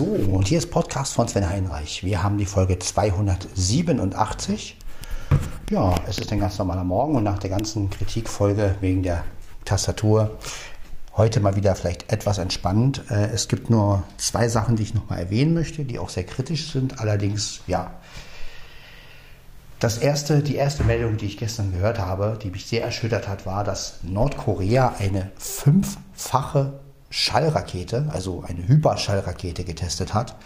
So, und hier ist Podcast von Sven Heinreich. Wir haben die Folge 287. Ja, es ist ein ganz normaler Morgen und nach der ganzen Kritikfolge wegen der Tastatur heute mal wieder vielleicht etwas entspannt. Äh, es gibt nur zwei Sachen, die ich nochmal erwähnen möchte, die auch sehr kritisch sind. Allerdings, ja. Das erste, die erste Meldung, die ich gestern gehört habe, die mich sehr erschüttert hat, war, dass Nordkorea eine fünffache Schallrakete, also eine Hyperschallrakete getestet hat.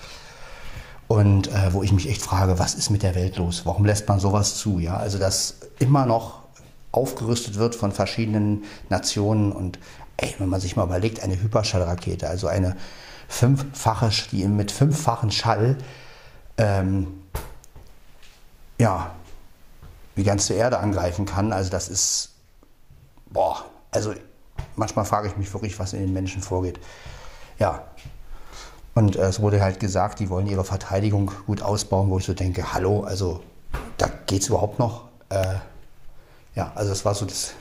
Und äh, wo ich mich echt frage, was ist mit der Welt los? Warum lässt man sowas zu? Ja, also dass immer noch aufgerüstet wird von verschiedenen Nationen und ey, wenn man sich mal überlegt, eine Hyperschallrakete, also eine fünffache, die mit fünffachen Schall, ähm, ja, die ganze Erde angreifen kann. Also das ist, boah, also manchmal frage ich mich wirklich, was in den Menschen vorgeht. Ja. Und äh, es wurde halt gesagt, die wollen ihre Verteidigung gut ausbauen, wo ich so denke, hallo, also da geht es überhaupt noch. Äh, ja, also das war so das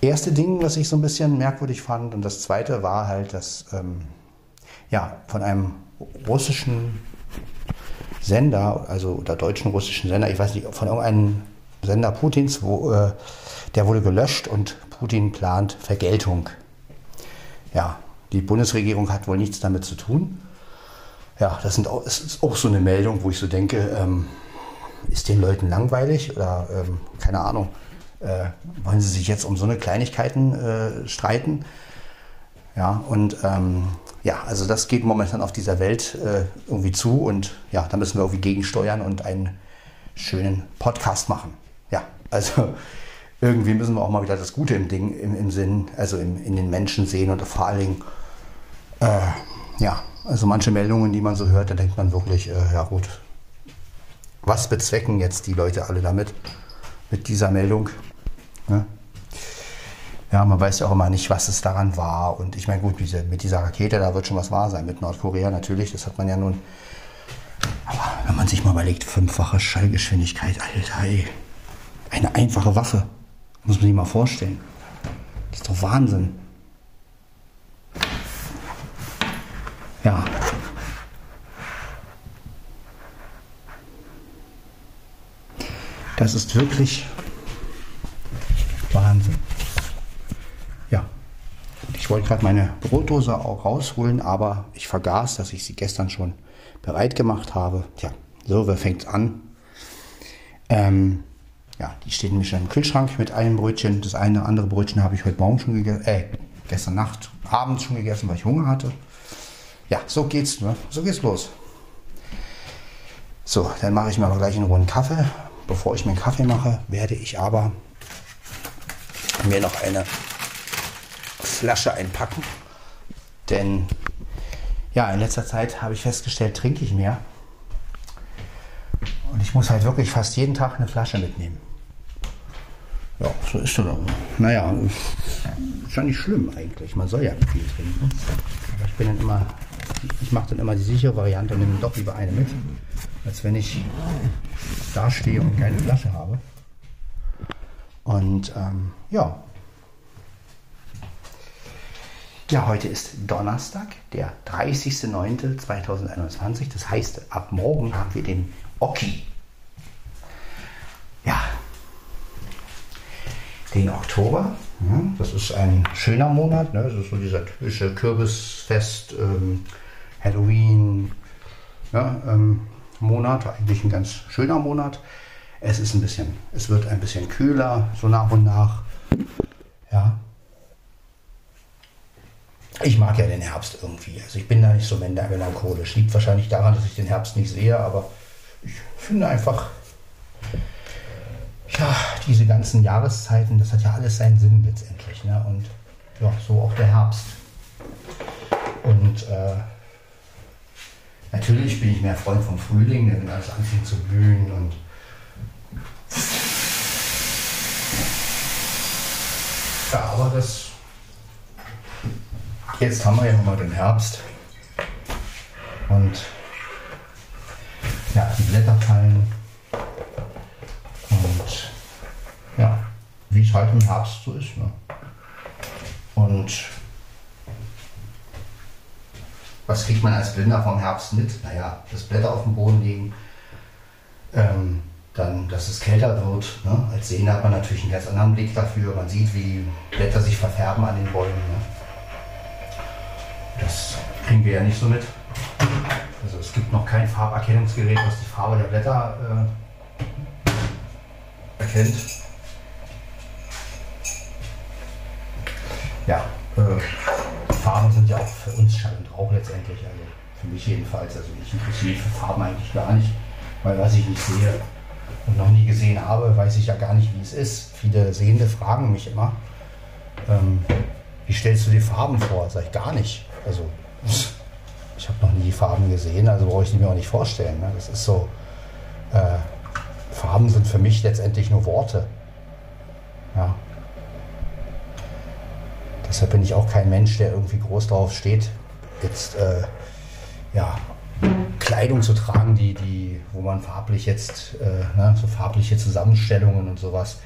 erste Ding, was ich so ein bisschen merkwürdig fand. Und das zweite war halt, dass ähm, ja, von einem russischen Sender, also oder deutschen russischen Sender, ich weiß nicht, von irgendeinem Sender Putins, wo, äh, der wurde gelöscht und Putin plant Vergeltung. Ja, die Bundesregierung hat wohl nichts damit zu tun. Ja, das, sind auch, das ist auch so eine Meldung, wo ich so denke, ähm, ist den Leuten langweilig oder ähm, keine Ahnung, äh, wollen sie sich jetzt um so eine Kleinigkeiten äh, streiten? Ja, und ähm, ja, also das geht momentan auf dieser Welt äh, irgendwie zu und ja, da müssen wir irgendwie gegensteuern und einen schönen Podcast machen. Ja, also irgendwie müssen wir auch mal wieder das Gute im Ding, im, im Sinn, also im, in den Menschen sehen und vor allen Dingen, äh, ja, also manche Meldungen, die man so hört, da denkt man wirklich, äh, ja gut, was bezwecken jetzt die Leute alle damit, mit dieser Meldung? Ne? Ja, man weiß ja auch immer nicht, was es daran war. Und ich meine, gut, diese, mit dieser Rakete, da wird schon was wahr sein. Mit Nordkorea natürlich, das hat man ja nun. Aber wenn man sich mal überlegt, fünffache Schallgeschwindigkeit, Alter, ey. Eine einfache Waffe. Muss man sich mal vorstellen. Das ist doch Wahnsinn. Ja. Das ist wirklich Wahnsinn. Ja. Ich wollte gerade meine Brotdose auch rausholen, aber ich vergaß, dass ich sie gestern schon bereit gemacht habe. Tja, so, wer fängt an? Ähm, ja, die steht nämlich schon im Kühlschrank mit einem Brötchen. Das eine andere Brötchen habe ich heute Morgen schon gegessen, äh, gestern Nacht, abends schon gegessen, weil ich Hunger hatte. Ja, so geht's, ne? So geht's los. So, dann mache ich mir aber gleich einen rohen Kaffee. Bevor ich mir einen Kaffee mache, werde ich aber mir noch eine Flasche einpacken. Denn ja, in letzter Zeit habe ich festgestellt, trinke ich mehr. Und ich muss halt wirklich fast jeden Tag eine Flasche mitnehmen. Ja, so ist das aber. Naja, ist ja nicht schlimm eigentlich. Man soll ja viel trinken. Aber ich bin dann immer, ich mache dann immer die sichere Variante und nehme doch lieber eine mit, als wenn ich da stehe und keine Flasche habe. Und ähm, ja. Ja, heute ist Donnerstag, der 30.09.2021. Das heißt, ab morgen haben wir den Oki. Ja, den Oktober. Das ist ein schöner Monat. Ne? Das ist so dieser typische Kürbisfest, ähm, Halloween ja, ähm, Monat. Eigentlich ein ganz schöner Monat. Es ist ein bisschen, es wird ein bisschen kühler, so nach und nach. Ja. Ich mag ja den Herbst irgendwie. Also ich bin da nicht so melancholisch. Liegt wahrscheinlich daran, dass ich den Herbst nicht sehe, aber ich finde einfach, ja, diese ganzen Jahreszeiten, das hat ja alles seinen Sinn letztendlich. Ne? Und ja, so auch der Herbst. Und äh, natürlich bin ich mehr Freund vom Frühling, wenn alles anfängt zu blühen und ja, aber das jetzt haben wir ja mal den Herbst und ja, die Blätter fallen und ja, wie es halt im Herbst so ist. Ne? Und was kriegt man als Blinder vom Herbst mit? Naja, das Blätter auf dem Boden liegen, ähm, dann, dass es kälter wird. Ne? Als Sehender hat man natürlich einen ganz anderen Blick dafür. Man sieht, wie Blätter sich verfärben an den Bäumen. Ne? Das kriegen wir ja nicht so mit. Also es gibt noch kein Farberkennungsgerät, was die Farbe der Blätter äh, erkennt. Rauch letztendlich. Also für mich jedenfalls. Also ich interessiere mich für Farben eigentlich gar nicht, weil was ich nicht sehe und noch nie gesehen habe, weiß ich ja gar nicht, wie es ist. Viele Sehende fragen mich immer, ähm, wie stellst du die Farben vor? Sag ich gar nicht. Also ich habe noch nie Farben gesehen, also brauche ich mir auch nicht vorstellen. Ne? Das ist so, äh, Farben sind für mich letztendlich nur Worte. Ja. Deshalb bin ich auch kein Mensch, der irgendwie groß drauf steht, jetzt äh, ja, Kleidung zu tragen, die, die, wo man farblich jetzt, äh, ne, so farbliche Zusammenstellungen und sowas.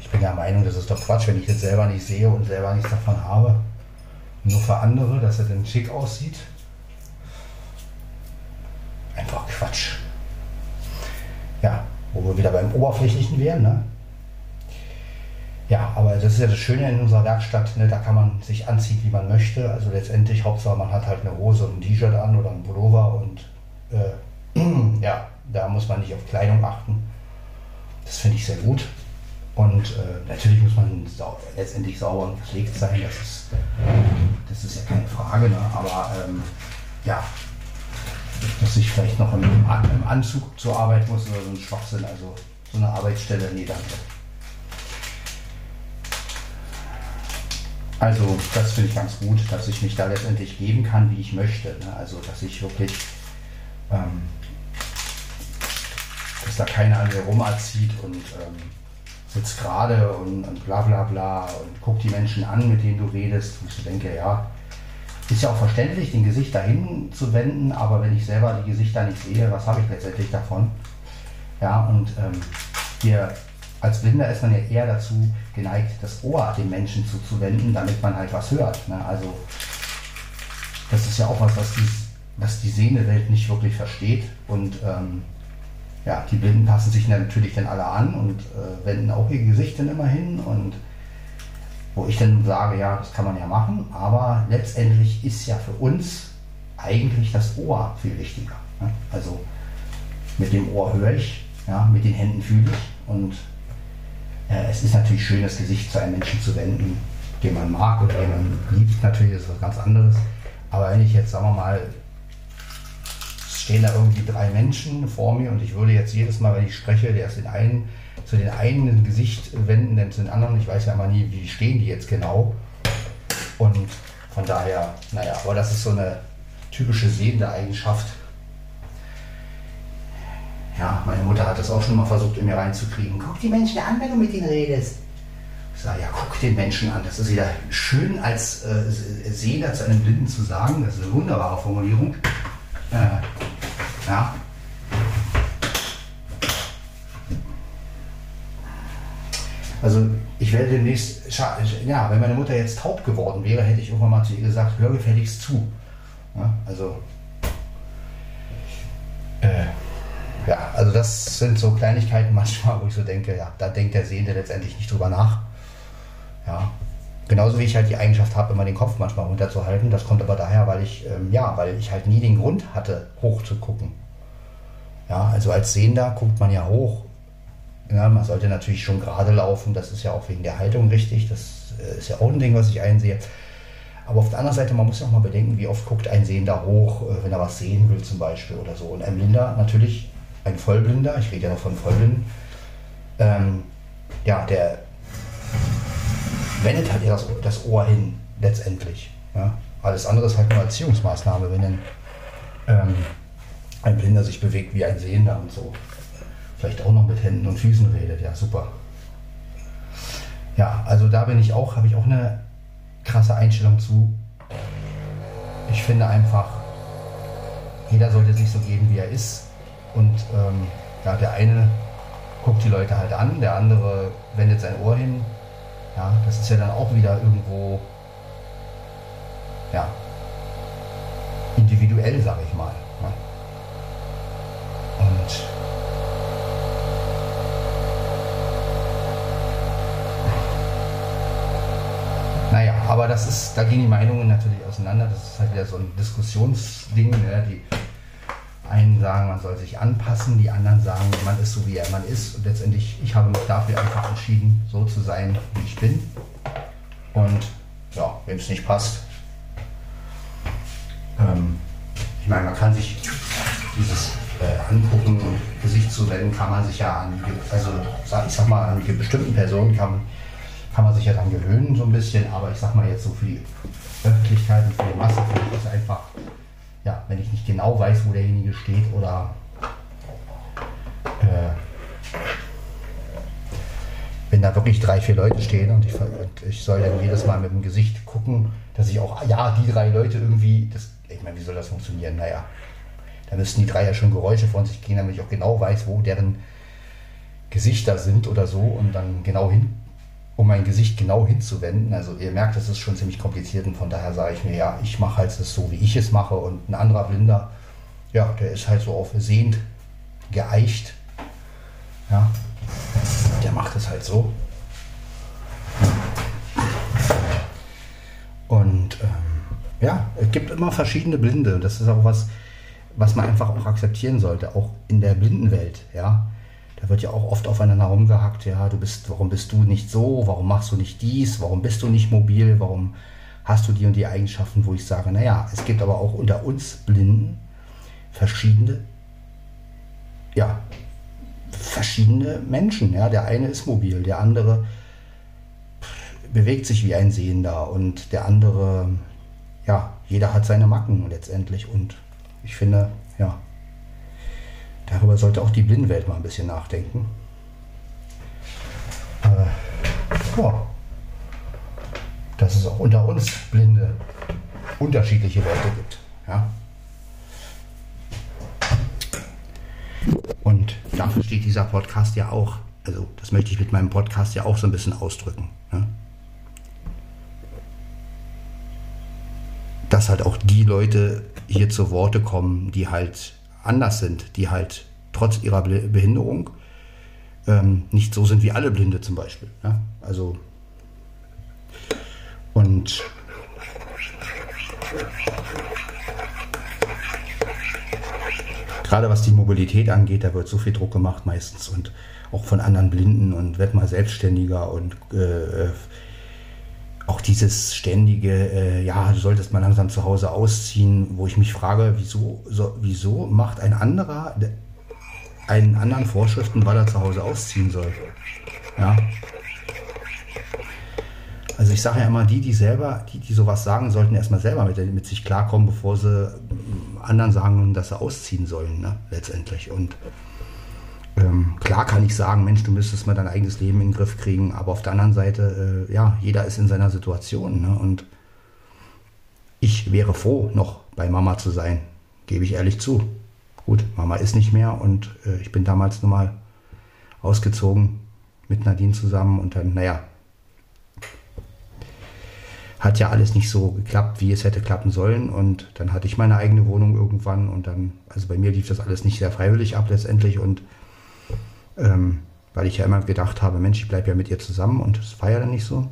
Ich bin der Meinung, das ist doch Quatsch, wenn ich jetzt selber nicht sehe und selber nichts davon habe. Nur für andere, dass er dann schick aussieht. Einfach Quatsch. Ja, wo wir wieder beim Oberflächlichen wären, ne? Ja, aber das ist ja das Schöne in unserer Werkstatt, ne? da kann man sich anziehen, wie man möchte. Also letztendlich, Hauptsache man hat halt eine Hose und ein T-Shirt an oder ein Pullover und äh, ja, da muss man nicht auf Kleidung achten. Das finde ich sehr gut. Und äh, natürlich muss man sau letztendlich sauber und gepflegt sein, das ist, das ist ja keine Frage. Ne? Aber ähm, ja, dass ich vielleicht noch im, im, Anzug zur Arbeit muss oder so ein Schwachsinn, also so eine Arbeitsstelle, nee, danke. Also das finde ich ganz gut, dass ich mich da letztendlich geben kann, wie ich möchte. Ne? Also dass ich wirklich, ähm, dass da keiner an mir rumerzieht und ähm, sitzt gerade und, und, bla bla bla und guckt die Menschen an, mit denen du redest. Und ich denke, ja, ist ja auch verständlich, den Gesicht dahin zu wenden, aber wenn ich selber die Gesichter nicht sehe, was habe ich letztendlich davon? Ja, und ähm, wir als Blinder ist man ja eher dazu geneigt, das Ohr dem Menschen zuzuwenden, damit man halt was hört. Ne? Also das ist ja auch was, was die, was die sehende nicht wirklich versteht. Und ähm, ja, die Blinden passen sich natürlich dann alle an und äh, wenden auch ihr Gesicht dann immer hin. Und wo ich dann sage, ja, das kann man ja machen, aber letztendlich ist ja für uns eigentlich das Ohr viel wichtiger. Ne? Also mit dem Ohr höre ich, ja, mit den Händen fühle ich und es ist natürlich schön, das Gesicht zu einem Menschen zu wenden, den man mag oder den man liebt. Natürlich ist das was ganz anderes. Aber wenn ich jetzt, sagen wir mal, stehen da irgendwie drei Menschen vor mir und ich würde jetzt jedes Mal, wenn ich spreche, der ist den einen, zu den einen ein Gesicht wenden, dann zu den anderen. Ich weiß ja immer nie, wie stehen die jetzt genau. Und von daher, naja, aber das ist so eine typische sehende Eigenschaft, ja, meine Mutter hat das auch schon mal versucht, in mir reinzukriegen. Guck die Menschen an, wenn du mit ihnen redest. Ich sage, ja, guck den Menschen an. Das ist wieder schön als äh, Sehender zu einem Blinden zu sagen. Das ist eine wunderbare Formulierung. Äh, ja. Also ich werde demnächst, ja, wenn meine Mutter jetzt taub geworden wäre, hätte ich irgendwann mal zu ihr gesagt, hör gefälligst zu. Ja, also äh, ja, also das sind so Kleinigkeiten manchmal, wo ich so denke, ja, da denkt der Sehende letztendlich nicht drüber nach. Ja, genauso wie ich halt die Eigenschaft habe, immer den Kopf manchmal runterzuhalten. Das kommt aber daher, weil ich, ähm, ja, weil ich halt nie den Grund hatte, hoch zu gucken. Ja, also als Sehender guckt man ja hoch. Ja, man sollte natürlich schon gerade laufen, das ist ja auch wegen der Haltung richtig. Das äh, ist ja auch ein Ding, was ich einsehe. Aber auf der anderen Seite, man muss ja auch mal bedenken, wie oft guckt ein Sehender hoch, äh, wenn er was sehen will zum Beispiel oder so. Und ein Blinder natürlich ein Vollblinder, ich rede ja noch von Vollblinden, ähm, ja, der wendet halt das, das Ohr hin, letztendlich. Ja. Alles andere ist halt nur Erziehungsmaßnahme, wenn ein, ähm, ein Blinder sich bewegt wie ein Sehender und so. Vielleicht auch noch mit Händen und Füßen redet, ja, super. Ja, also da bin ich auch, habe ich auch eine krasse Einstellung zu. Ich finde einfach, jeder sollte sich so geben, wie er ist. Und ähm, ja, der eine guckt die Leute halt an, der andere wendet sein Ohr hin. Ja, das ist ja dann auch wieder irgendwo, ja, individuell, sage ich mal. Ne? Und naja, aber das ist, da gehen die Meinungen natürlich auseinander. Das ist halt wieder so ein Diskussionsding. Ne? Die einen sagen, man soll sich anpassen, die anderen sagen, man ist so, wie er man ist. Und letztendlich, ich habe mich dafür einfach entschieden, so zu sein, wie ich bin. Und ja, wenn es nicht passt, ähm, ich meine, man kann sich dieses äh, Angucken und Gesicht zu wenden, kann man sich ja an, also ich sag mal, an bestimmten Personen kann, kann man sich ja dann gewöhnen so ein bisschen, aber ich sag mal jetzt so für die Öffentlichkeit und für die Masse finde ich das einfach, ja, wenn ich nicht genau weiß, wo derjenige steht oder äh, wenn da wirklich drei, vier Leute stehen und ich, und ich soll dann jedes Mal mit dem Gesicht gucken, dass ich auch, ja, die drei Leute irgendwie, das, ich meine, wie soll das funktionieren? Naja, da müssten die drei ja schon Geräusche von sich gehen, damit ich auch genau weiß, wo deren Gesichter sind oder so und dann genau hin, um mein Gesicht genau hinzuwenden. Also ihr merkt, das ist schon ziemlich kompliziert und von daher sage ich mir, ja, ich mache halt das so, wie ich es mache und ein anderer Blinder, ja, der ist halt so auf sehend geeicht. Ja, der macht es halt so. Und ähm, ja, es gibt immer verschiedene Blinde. Das ist auch was, was man einfach auch akzeptieren sollte, auch in der Blindenwelt. Ja, da wird ja auch oft aufeinander rumgehackt. Ja, du bist, warum bist du nicht so? Warum machst du nicht dies? Warum bist du nicht mobil? Warum hast du die und die Eigenschaften, wo ich sage, naja, es gibt aber auch unter uns Blinden verschiedene, ja, verschiedene Menschen. Ja? Der eine ist mobil, der andere bewegt sich wie ein Sehender und der andere, ja, jeder hat seine Macken letztendlich. Und ich finde, ja, darüber sollte auch die Blindenwelt mal ein bisschen nachdenken. Äh, ja, dass es auch unter uns Blinde unterschiedliche Leute gibt. Ja. Und dafür steht dieser Podcast ja auch. Also das möchte ich mit meinem Podcast ja auch so ein bisschen ausdrücken. Ne? Dass halt auch die Leute hier zu Worte kommen, die halt anders sind, die halt trotz ihrer Behinderung ähm, nicht so sind wie alle Blinde zum Beispiel. Ne? Also und gerade was die Mobilität angeht, da wird so viel Druck gemacht meistens und auch von anderen Blinden und wird mal selbstständiger und äh, äh, auch dieses ständige, äh, ja, du solltest mal langsam zu Hause ausziehen, wo ich mich frage, wieso, so, wieso macht ein anderer einen anderen Vorschriften, weil er zu Hause ausziehen soll? Ja, also ich sage ja immer, die, die selber, die, die sowas sagen, sollten erstmal selber mit, mit sich klarkommen, bevor sie anderen sagen, dass sie ausziehen sollen, ne? letztendlich. Und ähm, klar kann ich sagen, Mensch, du müsstest mal dein eigenes Leben in den Griff kriegen, aber auf der anderen Seite, äh, ja, jeder ist in seiner Situation. Ne? Und ich wäre froh, noch bei Mama zu sein, gebe ich ehrlich zu. Gut, Mama ist nicht mehr und äh, ich bin damals nun mal ausgezogen mit Nadine zusammen und dann, naja, hat ja alles nicht so geklappt, wie es hätte klappen sollen. Und dann hatte ich meine eigene Wohnung irgendwann und dann, also bei mir lief das alles nicht sehr freiwillig ab letztendlich. Und ähm, weil ich ja immer gedacht habe, Mensch, ich bleibe ja mit ihr zusammen und es war ja dann nicht so.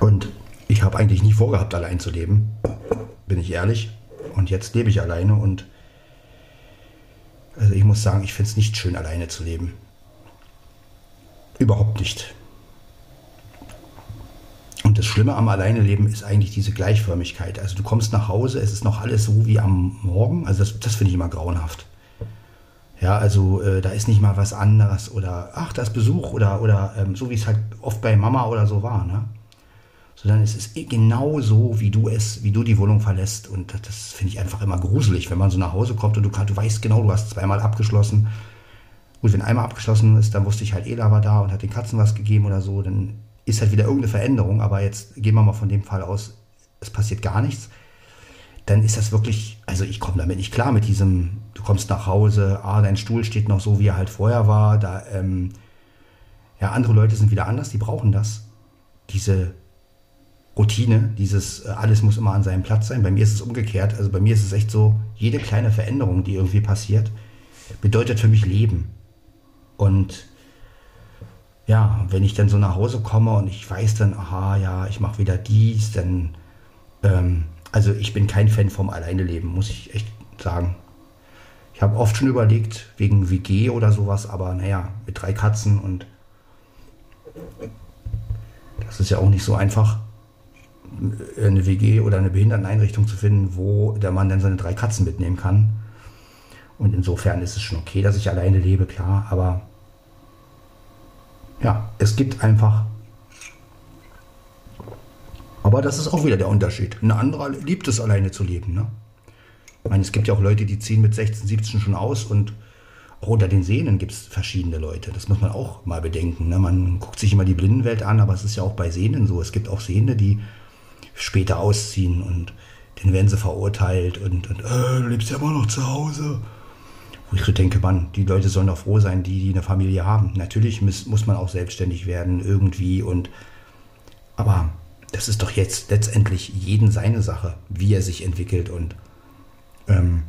Und ich habe eigentlich nie vorgehabt, allein zu leben, bin ich ehrlich. Und jetzt lebe ich alleine und also ich muss sagen, ich finde es nicht schön, alleine zu leben. Überhaupt nicht. Und das Schlimme am Alleineleben ist eigentlich diese Gleichförmigkeit. Also du kommst nach Hause, es ist noch alles so wie am Morgen. Also das, das finde ich immer grauenhaft. Ja, also äh, da ist nicht mal was anderes oder ach, das Besuch oder, oder ähm, so wie es halt oft bei Mama oder so war, ne? Sondern es ist genau so, wie du es, wie du die Wohnung verlässt. Und das, das finde ich einfach immer gruselig, wenn man so nach Hause kommt und du, du weißt genau, du hast zweimal abgeschlossen. Gut, wenn einmal abgeschlossen ist, dann wusste ich halt, Ela war da und hat den Katzen was gegeben oder so, dann ist halt wieder irgendeine Veränderung, aber jetzt gehen wir mal von dem Fall aus, es passiert gar nichts, dann ist das wirklich, also ich komme damit nicht klar mit diesem, du kommst nach Hause, ah, dein Stuhl steht noch so, wie er halt vorher war, da, ähm, ja, andere Leute sind wieder anders, die brauchen das. Diese Routine, dieses äh, alles muss immer an seinem Platz sein. Bei mir ist es umgekehrt. Also bei mir ist es echt so, jede kleine Veränderung, die irgendwie passiert, bedeutet für mich Leben. Und ja, wenn ich dann so nach Hause komme und ich weiß dann, aha, ja, ich mache wieder dies, dann, ähm, also ich bin kein Fan vom Alleineleben, muss ich echt sagen. Ich habe oft schon überlegt, wegen WG oder sowas, aber naja, mit drei Katzen und das ist ja auch nicht so einfach, eine WG oder eine Behinderteneinrichtung zu finden, wo der Mann dann seine drei Katzen mitnehmen kann. Und insofern ist es schon okay, dass ich alleine lebe, klar, aber ja, es gibt einfach. Aber das ist auch wieder der Unterschied. Ein anderer liebt es, alleine zu leben. Ne? Ich meine, es gibt ja auch Leute, die ziehen mit 16, 17 schon aus und auch unter den Sehnen gibt es verschiedene Leute. Das muss man auch mal bedenken. Ne? Man guckt sich immer die Blindenwelt an, aber es ist ja auch bei Sehnen so. Es gibt auch Sehne, die später ausziehen und dann werden sie verurteilt und, und äh, du lebst ja immer noch zu Hause. Wo ich so denke, Mann, die Leute sollen doch froh sein, die, die eine Familie haben. Natürlich muss, muss man auch selbstständig werden, irgendwie und aber das ist doch jetzt letztendlich jeden seine Sache, wie er sich entwickelt und ähm,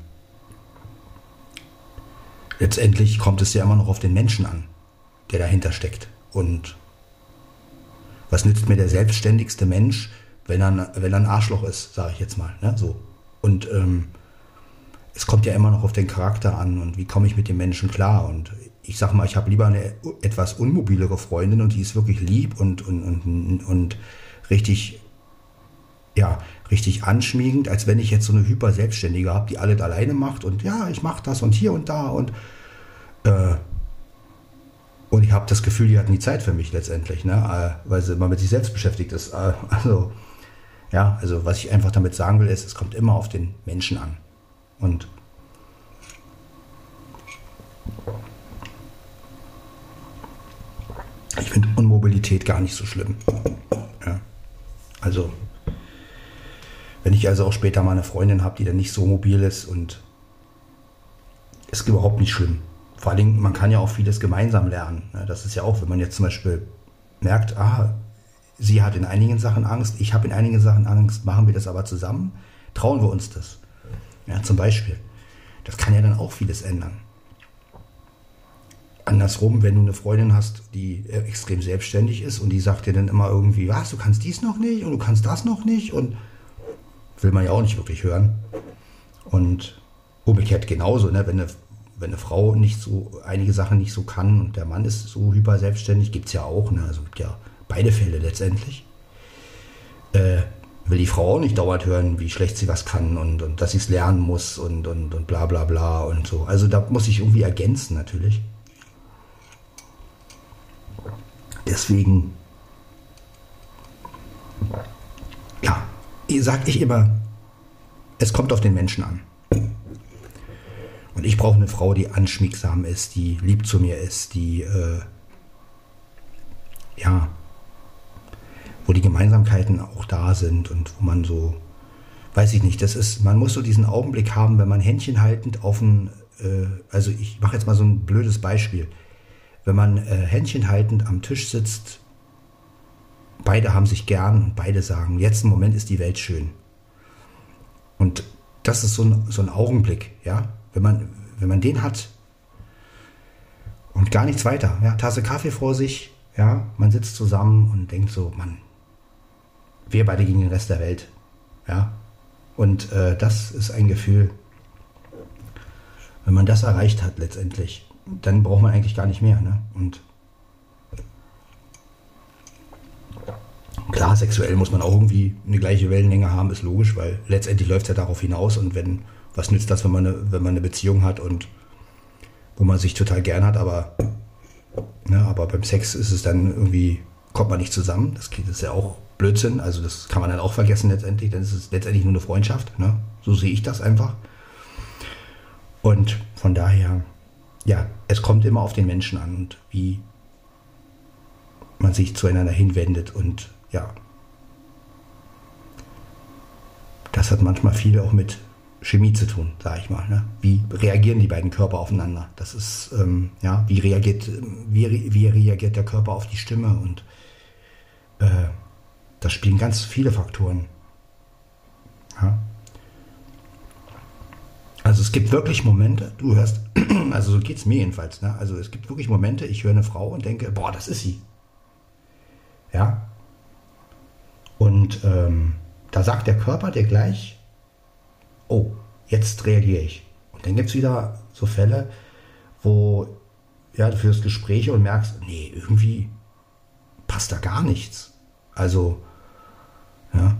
letztendlich kommt es ja immer noch auf den Menschen an, der dahinter steckt. Und was nützt mir der selbstständigste Mensch, wenn er, wenn er ein Arschloch ist, sage ich jetzt mal. Ne? So. Und ähm, es kommt ja immer noch auf den Charakter an und wie komme ich mit dem Menschen klar. Und ich sag mal, ich habe lieber eine etwas unmobilere Freundin und die ist wirklich lieb und, und, und, und richtig, ja, richtig anschmiegend, als wenn ich jetzt so eine hyper Selbstständige habe, die alles alleine macht und ja, ich mache das und hier und da und äh, und ich habe das Gefühl, die hat nie Zeit für mich letztendlich, ne? Äh, weil sie immer mit sich selbst beschäftigt ist. Äh, also, ja, also was ich einfach damit sagen will, ist, es kommt immer auf den Menschen an. Und ich finde Unmobilität gar nicht so schlimm. Also, wenn ich also auch später mal eine Freundin habe, die dann nicht so mobil ist und ist überhaupt nicht schlimm. Vor allen Dingen, man kann ja auch vieles gemeinsam lernen. Ne? Das ist ja auch, wenn man jetzt zum Beispiel merkt, ah, sie hat in einigen Sachen Angst, ich habe in einigen Sachen Angst, machen wir das aber zusammen, trauen wir uns das. Ja, zum Beispiel. Das kann ja dann auch vieles ändern. Andersrum, wenn du eine Freundin hast, die äh, extrem selbstständig ist und die sagt dir dann immer irgendwie, was, du kannst dies noch nicht und du kannst das noch nicht und will man ja auch nicht wirklich hören. Und umgekehrt genauso, ne? wenn, eine, wenn eine Frau nicht so einige Sachen nicht so kann und der Mann ist so hyper selbstständig, gibt es ja auch, ne? also gibt ja beide Fälle letztendlich. Äh, will die Frau auch nicht dauernd hören, wie schlecht sie was kann und, und dass sie es lernen muss und, und, und bla bla bla und so. Also da muss ich irgendwie ergänzen natürlich. Deswegen, ja, sag ich immer, es kommt auf den Menschen an. Und ich brauche eine Frau, die anschmiegsam ist, die lieb zu mir ist, die, äh, ja, wo die Gemeinsamkeiten auch da sind und wo man so, weiß ich nicht, das ist, man muss so diesen Augenblick haben, wenn man Händchen haltend auf ein, äh, also ich mache jetzt mal so ein blödes Beispiel. Wenn man äh, Händchen haltend am Tisch sitzt, beide haben sich gern und beide sagen, jetzt im Moment ist die Welt schön. Und das ist so ein, so ein Augenblick, ja. Wenn man, wenn man den hat und gar nichts weiter, ja, Tasse Kaffee vor sich, ja, man sitzt zusammen und denkt so, Mann, wir beide gegen den Rest der Welt. Ja. Und äh, das ist ein Gefühl, wenn man das erreicht hat letztendlich, dann braucht man eigentlich gar nicht mehr. Ne? Und klar, sexuell muss man auch irgendwie eine gleiche Wellenlänge haben, ist logisch, weil letztendlich läuft es ja darauf hinaus. Und wenn, was nützt das, wenn man eine, wenn man eine Beziehung hat und wo man sich total gern hat, aber, ne, aber beim Sex ist es dann irgendwie, kommt man nicht zusammen. Das ist ja auch Blödsinn. Also das kann man dann auch vergessen letztendlich. Dann ist es letztendlich nur eine Freundschaft. Ne? So sehe ich das einfach. Und von daher, ja, es kommt immer auf den Menschen an und wie man sich zueinander hinwendet. Und ja, das hat manchmal viel auch mit Chemie zu tun, sage ich mal. Ne? Wie reagieren die beiden Körper aufeinander? Das ist, ähm, ja, wie reagiert, wie, wie reagiert der Körper auf die Stimme und äh, das spielen ganz viele Faktoren. Ja. Also es gibt wirklich Momente, du hörst, also so geht es mir jedenfalls, ne? also es gibt wirklich Momente, ich höre eine Frau und denke, boah, das ist sie. Ja. Und ähm, da sagt der Körper dir gleich, oh, jetzt reagiere ich. Und dann gibt es wieder so Fälle, wo ja, du führst Gespräche und merkst, nee, irgendwie passt da gar nichts. Also, ja,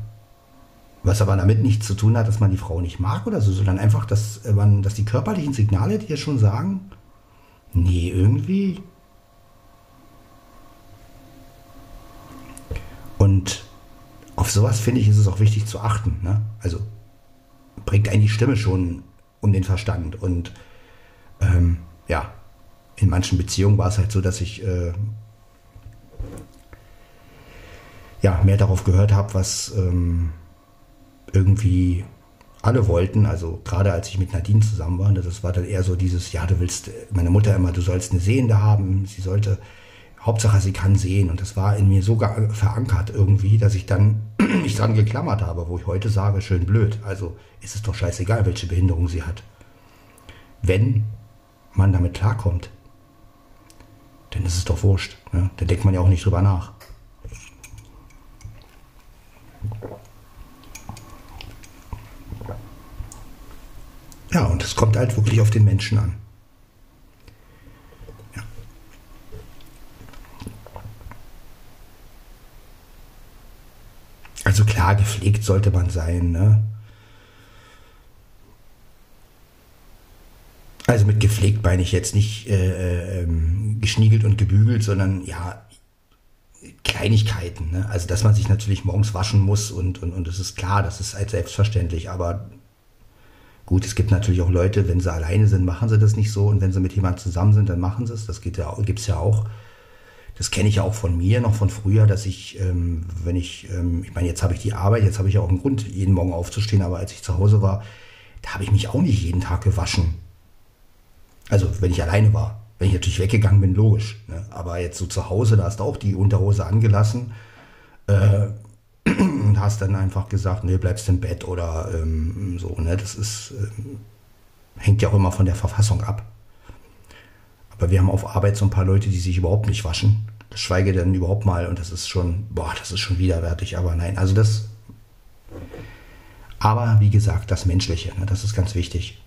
was aber damit nichts zu tun hat, dass man die Frau nicht mag oder so, sondern einfach, dass man, dass die körperlichen Signale dir schon sagen, nee, irgendwie. Und auf sowas finde ich, ist es auch wichtig zu achten. Ne? Also bringt eigentlich Stimme schon um den Verstand. Und ähm, ja, in manchen Beziehungen war es halt so, dass ich äh, ja, mehr darauf gehört habe, was ähm, irgendwie alle wollten, also gerade als ich mit Nadine zusammen war, das war dann eher so dieses, ja, du willst, meine Mutter immer, du sollst eine Sehende haben, sie sollte, Hauptsache sie kann sehen und das war in mir so verankert irgendwie, dass ich dann mich dran geklammert habe, wo ich heute sage, schön blöd, also ist es doch scheißegal, welche Behinderung sie hat. Wenn man damit klarkommt, dann ist es doch wurscht, ne? dann denkt man ja auch nicht drüber nach. Ja, und es kommt halt wirklich auf den Menschen an. Ja. Also klar, gepflegt sollte man sein. Ne? Also mit gepflegt meine ich jetzt nicht äh, ähm, geschniegelt und gebügelt, sondern ja, Kleinigkeiten. Ne? Also dass man sich natürlich morgens waschen muss und, und, und das ist klar, das ist halt selbstverständlich, aber Gut, es gibt natürlich auch Leute, wenn sie alleine sind, machen sie das nicht so. Und wenn sie mit jemandem zusammen sind, dann machen sie es. Das ja, gibt es ja auch. Das kenne ich ja auch von mir, noch von früher, dass ich, ähm, wenn ich, ähm, ich meine, jetzt habe ich die Arbeit, jetzt habe ich auch einen Grund, jeden Morgen aufzustehen, aber als ich zu Hause war, da habe ich mich auch nicht jeden Tag gewaschen. Also, wenn ich alleine war. Wenn ich natürlich weggegangen bin, logisch. Ne? Aber jetzt so zu Hause, da hast du auch die Unterhose angelassen. Äh, und hast dann einfach gesagt, nee, bleibst im Bett oder ähm, so. Ne? Das ist, ähm, hängt ja auch immer von der Verfassung ab. Aber wir haben auf Arbeit so ein paar Leute, die sich überhaupt nicht waschen. Geschweige denn überhaupt mal, und das ist schon, boah, das ist schon widerwärtig, aber nein, also das. Aber wie gesagt, das Menschliche, ne, das ist ganz wichtig.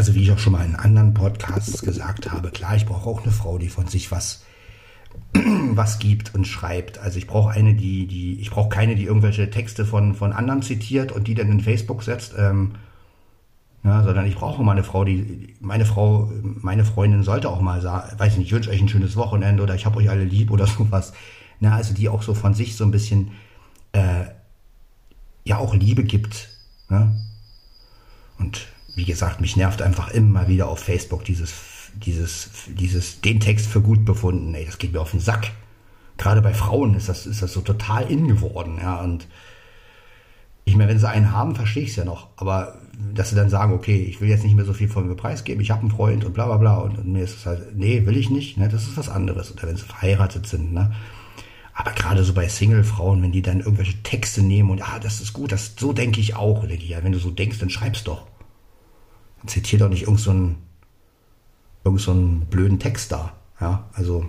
Also wie ich auch schon mal in anderen Podcasts gesagt habe, klar, ich brauche auch eine Frau, die von sich was was gibt und schreibt. Also ich brauche eine, die, die, ich brauche keine, die irgendwelche Texte von, von anderen zitiert und die dann in Facebook setzt, ähm, ja, sondern ich brauche mal eine Frau, die, meine Frau, meine Freundin sollte auch mal sagen, weiß nicht, ich wünsche euch ein schönes Wochenende oder ich habe euch alle lieb oder sowas. Na, also die auch so von sich so ein bisschen, äh, ja auch Liebe gibt. Ne? Und wie gesagt, mich nervt einfach immer wieder auf Facebook dieses, dieses, dieses, den Text für gut befunden. Ey, das geht mir auf den Sack. Gerade bei Frauen ist das, ist das so total in geworden, ja, und ich meine, wenn sie einen haben, verstehe ich es ja noch, aber dass sie dann sagen, okay, ich will jetzt nicht mehr so viel von mir preisgeben, ich habe einen Freund und bla bla bla und, und mir ist es halt, nee, will ich nicht, ne, das ist was anderes. Oder wenn sie verheiratet sind, ne. Aber gerade so bei Single-Frauen, wenn die dann irgendwelche Texte nehmen und, ah, das ist gut, das, so denke ich auch, denke ich, ja, wenn du so denkst, dann schreib's doch zitiert doch nicht irgendeinen so irgend so blöden Text da. Ja, also,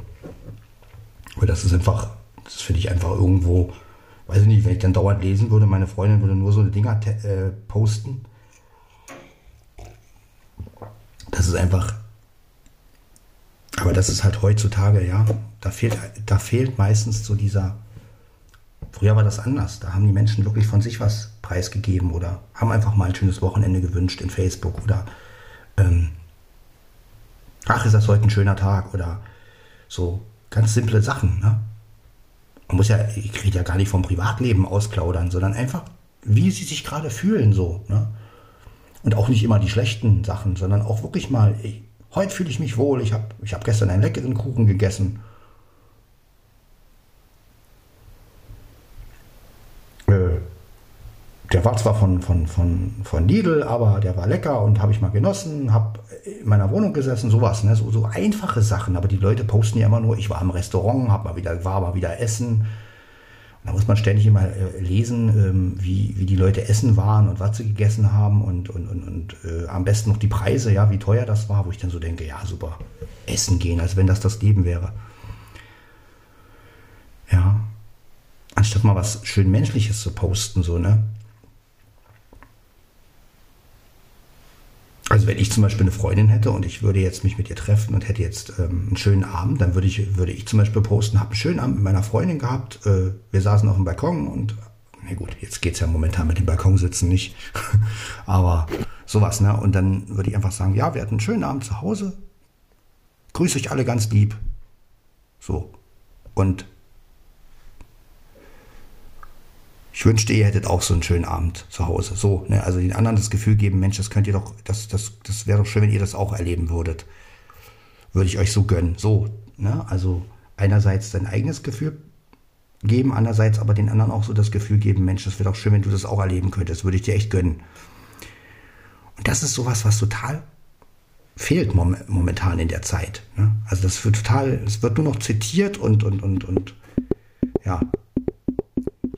weil das ist einfach, das finde ich einfach irgendwo, weiß ich nicht, wenn ich dann dauernd lesen würde, meine Freundin würde nur so Dinger äh, posten. Das ist einfach, aber das ist halt heutzutage, ja, da fehlt, da fehlt meistens so dieser, früher war das anders, da haben die Menschen wirklich von sich was preisgegeben oder haben einfach mal ein schönes Wochenende gewünscht in Facebook oder ähm, ach, ist das heute ein schöner Tag oder so ganz simple Sachen. Ne? Man muss ja, ich rede ja gar nicht vom Privatleben ausplaudern, sondern einfach wie sie sich gerade fühlen so. Ne? Und auch nicht immer die schlechten Sachen, sondern auch wirklich mal, ich, heute fühle ich mich wohl, ich habe ich hab gestern einen leckeren Kuchen gegessen. Äh, der war zwar von, von, von, von Lidl, aber der war lecker und habe ich mal genossen, habe in meiner Wohnung gesessen, sowas, ne? so, so einfache Sachen. Aber die Leute posten ja immer nur, ich war im Restaurant, hab mal wieder, war mal wieder essen da muss man ständig immer äh, lesen, ähm, wie, wie die Leute essen waren und was sie gegessen haben und, und, und, und äh, am besten noch die Preise, ja, wie teuer das war, wo ich dann so denke, ja, super, essen gehen, als wenn das das Leben wäre. Ja, anstatt mal was schön Menschliches zu posten, so, ne? Also wenn ich zum Beispiel eine Freundin hätte und ich würde jetzt mich mit ihr treffen und hätte jetzt ähm, einen schönen Abend, dann würde ich, würde ich zum Beispiel posten, habe einen schönen Abend mit meiner Freundin gehabt, äh, wir saßen auf dem Balkon und, na gut, jetzt geht es ja momentan mit dem Balkonsitzen nicht, aber sowas, ne? Und dann würde ich einfach sagen, ja, wir hatten einen schönen Abend zu Hause, grüße euch alle ganz lieb, so. Und ich wünschte, ihr hättet auch so einen schönen Abend zu Hause. So, ne? also den anderen das Gefühl geben, Mensch, das könnt ihr doch, das, das, das wäre doch schön, wenn ihr das auch erleben würdet. Würde ich euch so gönnen. So, ne? also einerseits dein eigenes Gefühl geben, andererseits aber den anderen auch so das Gefühl geben, Mensch, das wäre doch schön, wenn du das auch erleben könntest. Würde ich dir echt gönnen. Und das ist sowas, was total fehlt momentan in der Zeit. Ne? Also das wird total, es wird nur noch zitiert und, und, und, und ja,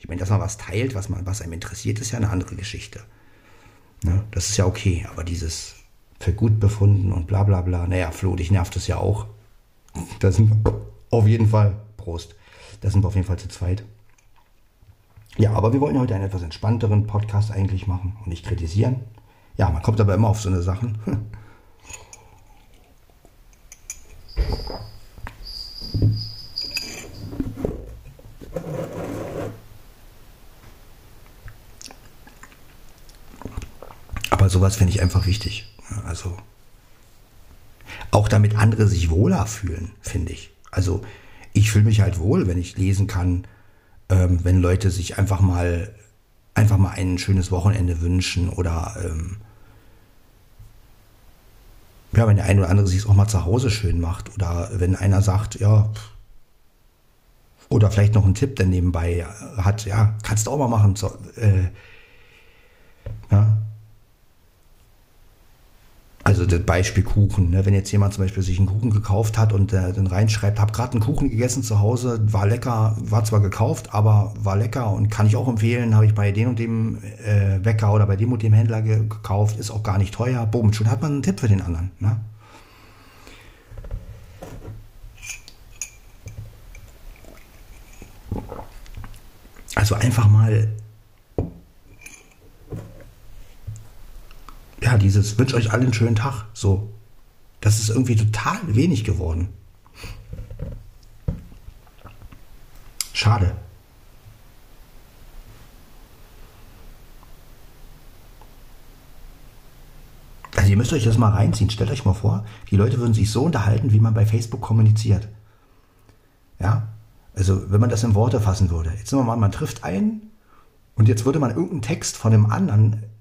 ich meine, dass man was teilt, was, man, was einem interessiert, ist ja eine andere Geschichte. Ne? Das ist ja okay, aber dieses für gut befunden und bla bla bla, naja, Flo, dich nervt das ja auch. Da sind wir auf jeden Fall, Prost, da sind wir auf jeden Fall zu zweit. Ja, aber wir wollten heute einen etwas entspannteren Podcast eigentlich machen und nicht kritisieren. Ja, man kommt aber immer auf so eine Sachen. Aber sowas finde ich einfach wichtig. Also auch damit andere sich wohler fühlen, finde ich. Also ich fühle mich halt wohl, wenn ich lesen kann, ähm, wenn Leute sich einfach mal einfach mal ein schönes Wochenende wünschen oder ähm, ja, wenn der eine oder andere sich auch mal zu Hause schön macht oder wenn einer sagt, ja, oder vielleicht noch einen Tipp, der nebenbei hat, ja, kannst du auch mal machen. So, äh, ja, also das Beispiel Kuchen. Ne? Wenn jetzt jemand zum Beispiel sich einen Kuchen gekauft hat und äh, dann reinschreibt, habe gerade einen Kuchen gegessen zu Hause, war lecker, war zwar gekauft, aber war lecker und kann ich auch empfehlen, habe ich bei dem und dem äh, Bäcker oder bei dem und dem Händler gekauft, ist auch gar nicht teuer. Boom, schon hat man einen Tipp für den anderen. Ne? Also einfach mal ja, dieses wünsche euch allen einen schönen Tag, so. Das ist irgendwie total wenig geworden. Schade. Also ihr müsst euch das mal reinziehen. Stellt euch mal vor, die Leute würden sich so unterhalten, wie man bei Facebook kommuniziert. Ja? Also wenn man das in Worte fassen würde. Jetzt nehmen wir mal, man trifft einen und jetzt würde man irgendeinen Text von einem anderen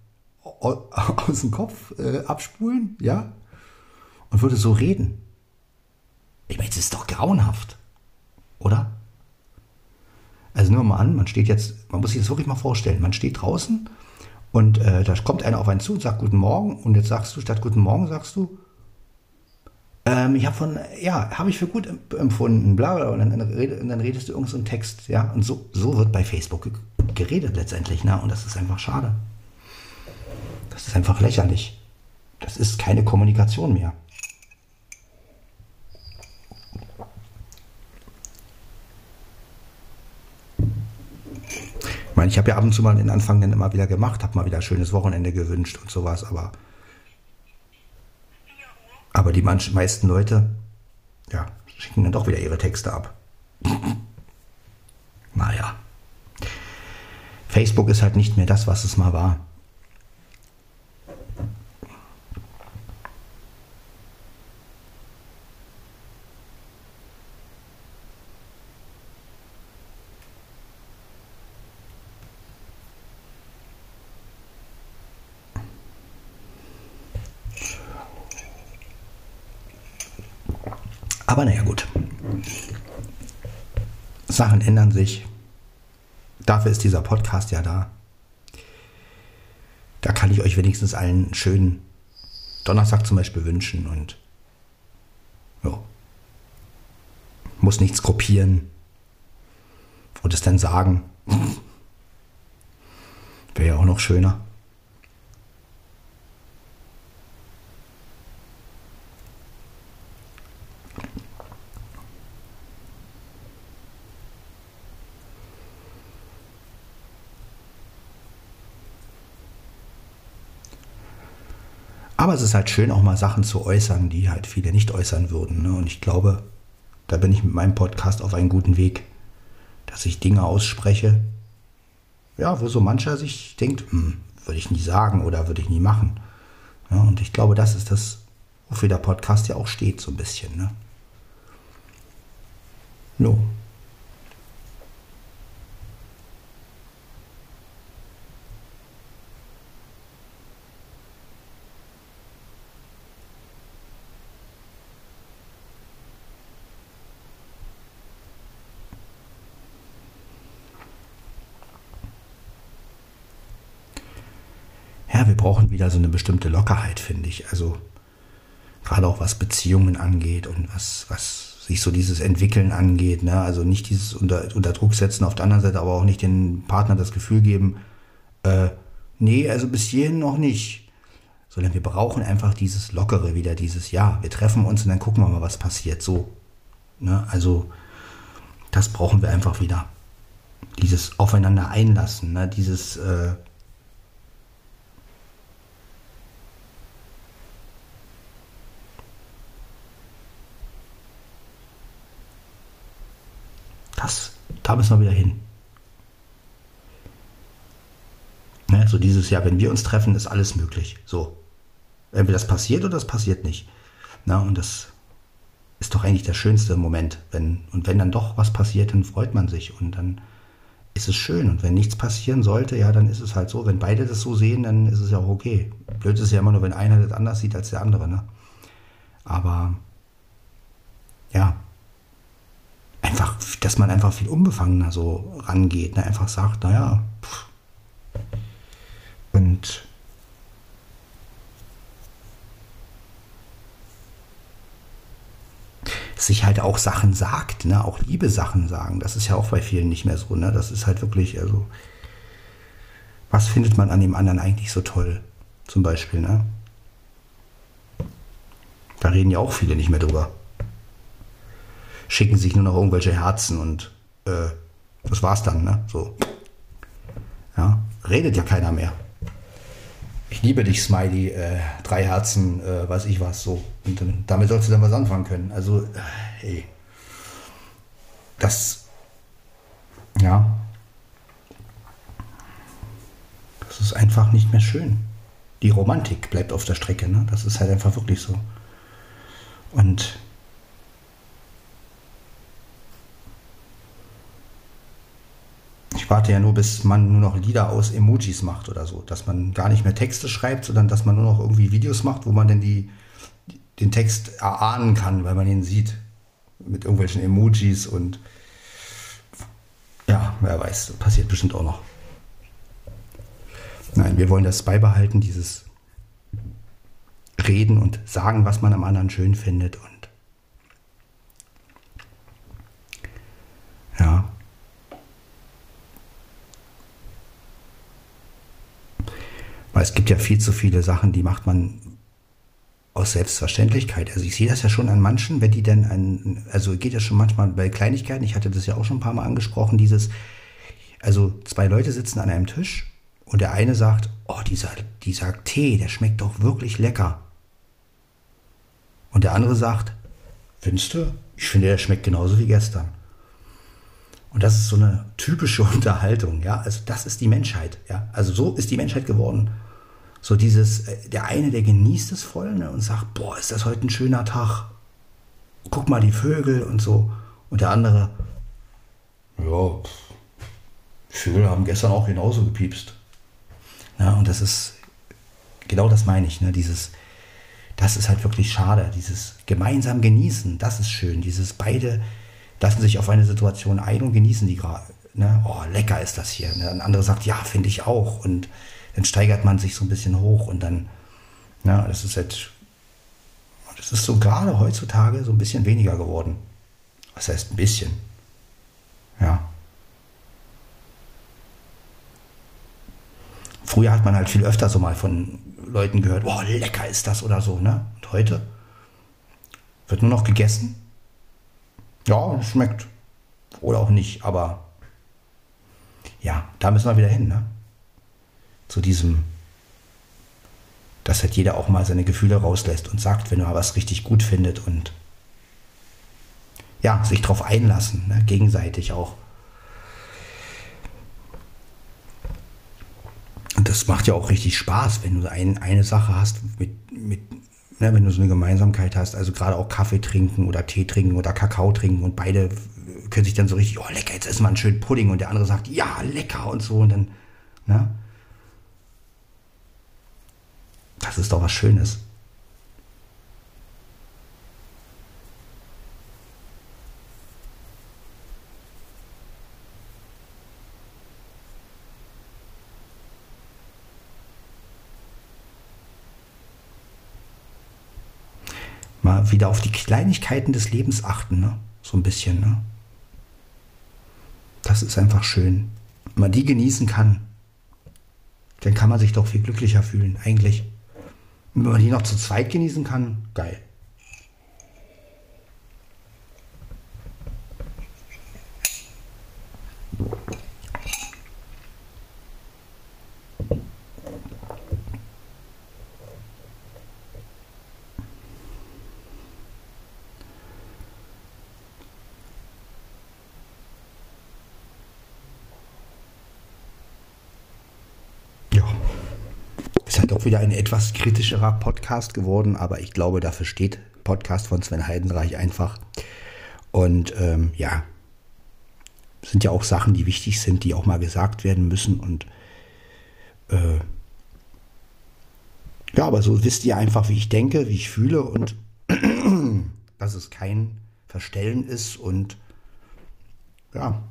aus dem Kopf äh, abspulen, ja, und würde so reden. Ich meine, das ist doch grauenhaft, oder? Also nur mal an, man steht jetzt, man muss sich das wirklich mal vorstellen, man steht draußen und äh, da kommt einer auf einen zu und sagt Guten Morgen und jetzt sagst du, statt Guten Morgen sagst du, ähm, ich habe von, ja, habe ich für gut empfunden, bla bla, und dann, und dann redest du irgendeinen so Text, ja, und so, so wird bei Facebook geredet letztendlich, ne, und das ist einfach schade. Das ist einfach lächerlich. Das ist keine Kommunikation mehr. Ich meine, ich habe ja ab und zu mal den Anfang dann immer wieder gemacht, habe mal wieder ein schönes Wochenende gewünscht und sowas, aber, aber die meisten Leute, ja, schicken dann doch wieder ihre Texte ab. naja. Facebook ist halt nicht mehr das, was es mal war. Aber naja, gut. Sachen ändern sich. Dafür ist dieser Podcast ja da. Da kann ich euch wenigstens einen schönen Donnerstag zum Beispiel wünschen und ja, muss nichts kopieren und es dann sagen. Wäre ja auch noch schöner. Aber es ist halt schön, auch mal Sachen zu äußern, die halt viele nicht äußern würden. Ne? Und ich glaube, da bin ich mit meinem Podcast auf einem guten Weg, dass ich Dinge ausspreche, ja, wo so mancher sich denkt, hm, würde ich nie sagen oder würde ich nie machen. Ja, und ich glaube, das ist das, wofür der Podcast ja auch steht, so ein bisschen. Ne? Wir brauchen wieder so eine bestimmte Lockerheit, finde ich. Also gerade auch was Beziehungen angeht und was, was sich so dieses Entwickeln angeht. Ne? Also nicht dieses unter, unter Druck setzen auf der anderen Seite, aber auch nicht den Partner das Gefühl geben, äh, nee, also bis hierhin noch nicht. Sondern wir brauchen einfach dieses Lockere wieder, dieses Ja, wir treffen uns und dann gucken wir mal, was passiert. So. Ne? Also das brauchen wir einfach wieder. Dieses Aufeinander einlassen, ne? dieses äh, Da müssen wir wieder hin. Ne, so dieses Jahr, wenn wir uns treffen, ist alles möglich. So. Entweder das passiert oder das passiert nicht. Na, und das ist doch eigentlich der schönste Moment. Wenn, und wenn dann doch was passiert, dann freut man sich und dann ist es schön. Und wenn nichts passieren sollte, ja, dann ist es halt so. Wenn beide das so sehen, dann ist es ja auch okay. Blöd ist ja immer nur, wenn einer das anders sieht als der andere. Ne? Aber ja, einfach, dass man einfach viel unbefangener so rangeht. Ne? Einfach sagt, naja, pff. und sich halt auch Sachen sagt, ne? auch liebe Sachen sagen. Das ist ja auch bei vielen nicht mehr so. Ne? Das ist halt wirklich, also, was findet man an dem anderen eigentlich so toll? Zum Beispiel, ne? Da reden ja auch viele nicht mehr drüber schicken sich nur noch irgendwelche Herzen und äh, das war's dann, ne? So. Ja, redet ja keiner mehr. Ich liebe dich, Smiley, äh, drei Herzen, äh, weiß ich was, so. Und dann, damit sollst du dann was anfangen können. Also, äh, hey. Das, ja. Das ist einfach nicht mehr schön. Die Romantik bleibt auf der Strecke, ne? Das ist halt einfach wirklich so. Und Ich warte ja nur, bis man nur noch Lieder aus Emojis macht oder so. Dass man gar nicht mehr Texte schreibt, sondern dass man nur noch irgendwie Videos macht, wo man denn die, den Text erahnen kann, weil man ihn sieht. Mit irgendwelchen Emojis und ja, wer weiß, passiert bestimmt auch noch. Nein, wir wollen das beibehalten, dieses Reden und sagen, was man am anderen schön findet und es gibt ja viel zu viele Sachen, die macht man aus Selbstverständlichkeit. Also ich sehe das ja schon an manchen, wenn die denn ein, also geht ja schon manchmal bei Kleinigkeiten, ich hatte das ja auch schon ein paar Mal angesprochen, dieses, also zwei Leute sitzen an einem Tisch und der eine sagt, oh, dieser, dieser Tee, der schmeckt doch wirklich lecker. Und der andere sagt, findest du? Ich finde, der schmeckt genauso wie gestern. Und das ist so eine typische Unterhaltung, ja. Also das ist die Menschheit, ja. Also so ist die Menschheit geworden. So dieses, äh, der eine, der genießt es voll ne, und sagt, boah, ist das heute ein schöner Tag. Guck mal die Vögel und so. Und der andere, ja, Vögel haben gestern auch genauso gepiepst. Ja, und das ist, genau das meine ich, ne, dieses, das ist halt wirklich schade. Dieses gemeinsam genießen, das ist schön. Dieses beide lassen sich auf eine Situation ein und genießen die gerade. Ne? Oh, lecker ist das hier. Ne? Ein anderer sagt, ja, finde ich auch. Und dann steigert man sich so ein bisschen hoch und dann, na, das ist halt, das ist so gerade heutzutage so ein bisschen weniger geworden. Was heißt ein bisschen? Ja. Früher hat man halt viel öfter so mal von Leuten gehört, oh, lecker ist das oder so, ne? Und heute wird nur noch gegessen. Ja, schmeckt. Oder auch nicht, aber ja, da müssen wir wieder hin, ne? Zu diesem, dass halt jeder auch mal seine Gefühle rauslässt und sagt, wenn er was richtig gut findet und ja, sich darauf einlassen, ne? gegenseitig auch. Und das macht ja auch richtig Spaß, wenn du ein, eine Sache hast, mit, mit, ne, wenn du so eine Gemeinsamkeit hast, also gerade auch Kaffee trinken oder Tee trinken oder Kakao trinken und beide können sich dann so richtig, oh lecker, jetzt essen wir einen schönen Pudding und der andere sagt, ja, lecker und so und dann, ne? Das ist doch was Schönes. mal wieder auf die Kleinigkeiten des Lebens achten, ne? So ein bisschen, ne? Das ist einfach schön. Wenn man die genießen kann, dann kann man sich doch viel glücklicher fühlen, eigentlich. Und wenn man die noch zu zweit genießen kann, geil. Auch wieder ein etwas kritischerer Podcast geworden, aber ich glaube, dafür steht Podcast von Sven Heidenreich einfach. Und ähm, ja, sind ja auch Sachen, die wichtig sind, die auch mal gesagt werden müssen. Und äh, ja, aber so wisst ihr einfach, wie ich denke, wie ich fühle und dass es kein Verstellen ist und ja,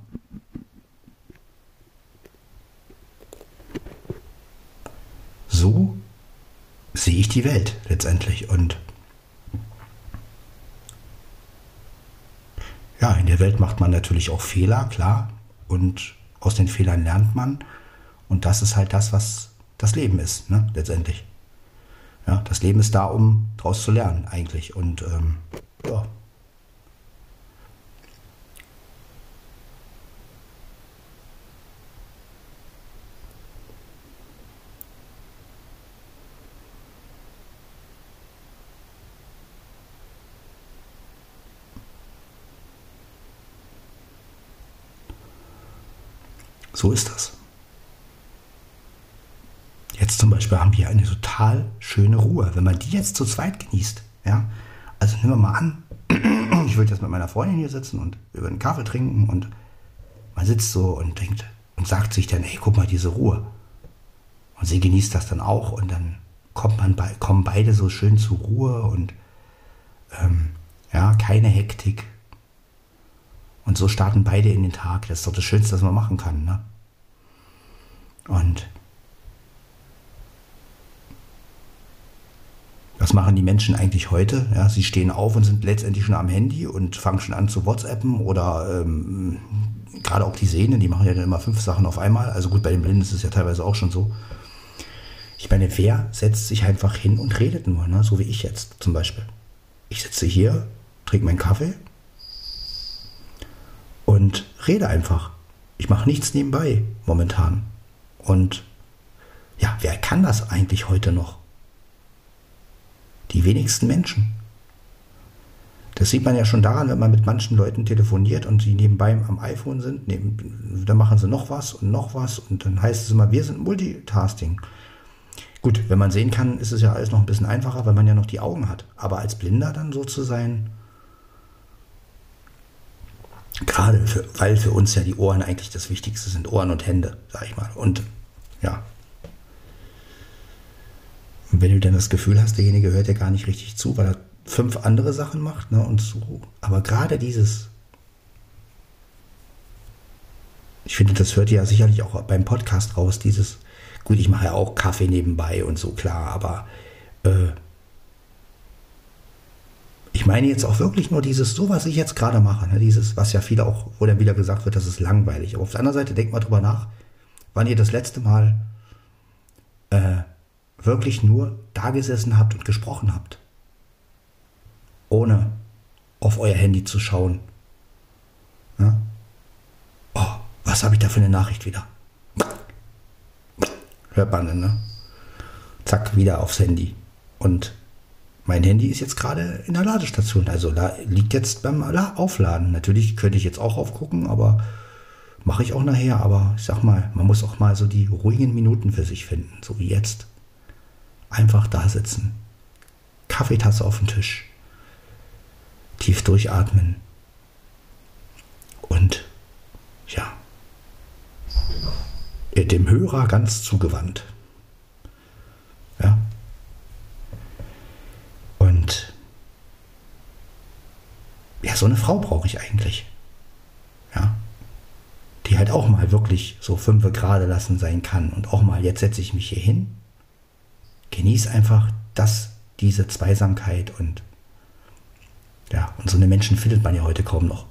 so sehe ich die Welt letztendlich. Und ja, in der Welt macht man natürlich auch Fehler, klar. Und aus den Fehlern lernt man. Und das ist halt das, was das Leben ist, ne, letztendlich. Ja, das Leben ist da, um daraus zu lernen, eigentlich. Und ähm, ja, So ist das. Jetzt zum Beispiel haben wir eine total schöne Ruhe. Wenn man die jetzt zu zweit genießt, ja, also nehmen wir mal an, ich würde jetzt mit meiner Freundin hier sitzen und über einen Kaffee trinken und man sitzt so und denkt und sagt sich dann, hey, guck mal, diese Ruhe. Und sie genießt das dann auch und dann kommt man bei, kommen beide so schön zur Ruhe und ähm, ja, keine Hektik. Und so starten beide in den Tag. Das ist doch das Schönste, was man machen kann. Ne? Und was machen die Menschen eigentlich heute? Ja, sie stehen auf und sind letztendlich schon am Handy und fangen schon an zu WhatsAppen oder ähm, gerade auch die Sehnen, die machen ja immer fünf Sachen auf einmal. Also gut, bei den Blinden ist es ja teilweise auch schon so. Ich meine, wer setzt sich einfach hin und redet nur, ne? so wie ich jetzt zum Beispiel. Ich sitze hier, trinke meinen Kaffee und rede einfach. Ich mache nichts nebenbei momentan. Und ja, wer kann das eigentlich heute noch? Die wenigsten Menschen. Das sieht man ja schon daran, wenn man mit manchen Leuten telefoniert und sie nebenbei am iPhone sind, neben, dann machen sie noch was und noch was und dann heißt es immer, wir sind Multitasking. Gut, wenn man sehen kann, ist es ja alles noch ein bisschen einfacher, weil man ja noch die Augen hat. Aber als Blinder dann so zu sein, Gerade für, weil für uns ja die Ohren eigentlich das Wichtigste sind, Ohren und Hände, sag ich mal. Und ja. Und wenn du dann das Gefühl hast, derjenige hört dir gar nicht richtig zu, weil er fünf andere Sachen macht, ne, und so. Aber gerade dieses, ich finde, das hört ihr ja sicherlich auch beim Podcast raus, dieses, gut, ich mache ja auch Kaffee nebenbei und so, klar, aber äh, ich meine jetzt auch wirklich nur dieses, so was ich jetzt gerade mache, ne, dieses, was ja viele auch, wo dann wieder gesagt wird, das ist langweilig. Aber auf der anderen Seite, denkt mal drüber nach, wann ihr das letzte Mal äh, wirklich nur da gesessen habt und gesprochen habt. Ohne auf euer Handy zu schauen. Ja? Oh, was habe ich da für eine Nachricht wieder? Hört man ne? Zack, wieder aufs Handy. Und mein Handy ist jetzt gerade in der Ladestation. Also da liegt jetzt beim Aufladen. Natürlich könnte ich jetzt auch aufgucken, aber mache ich auch nachher. Aber ich sag mal, man muss auch mal so die ruhigen Minuten für sich finden, so wie jetzt. Einfach da sitzen. Kaffeetasse auf dem Tisch. Tief durchatmen. Und ja, dem Hörer ganz zugewandt. Ja, und ja, so eine Frau brauche ich eigentlich. Ja. Die halt auch mal wirklich so fünf gerade lassen sein kann. Und auch mal, jetzt setze ich mich hier hin, genieße einfach das, diese Zweisamkeit und ja, und so eine Menschen findet man ja heute kaum noch.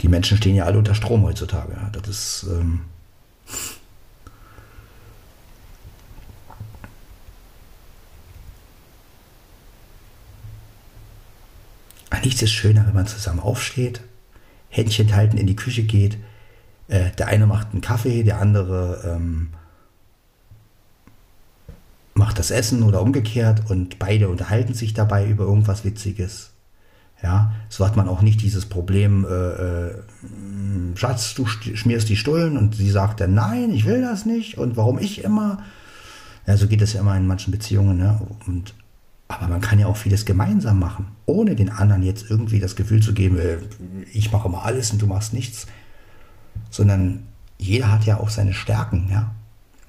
Die Menschen stehen ja alle unter Strom heutzutage. Ja. Das ist. Ähm, nichts ist schöner, wenn man zusammen aufsteht, Händchen halten in die Küche geht. Äh, der eine macht einen Kaffee, der andere ähm, macht das Essen oder umgekehrt und beide unterhalten sich dabei über irgendwas Witziges. Ja, so hat man auch nicht dieses Problem, äh, äh, Schatz, du schmierst die Stullen und sie sagt dann, nein, ich will das nicht und warum ich immer. Ja, so geht es ja immer in manchen Beziehungen. Ne? Und aber man kann ja auch vieles gemeinsam machen, ohne den anderen jetzt irgendwie das Gefühl zu geben, äh, ich mache mal alles und du machst nichts. Sondern jeder hat ja auch seine Stärken, ja.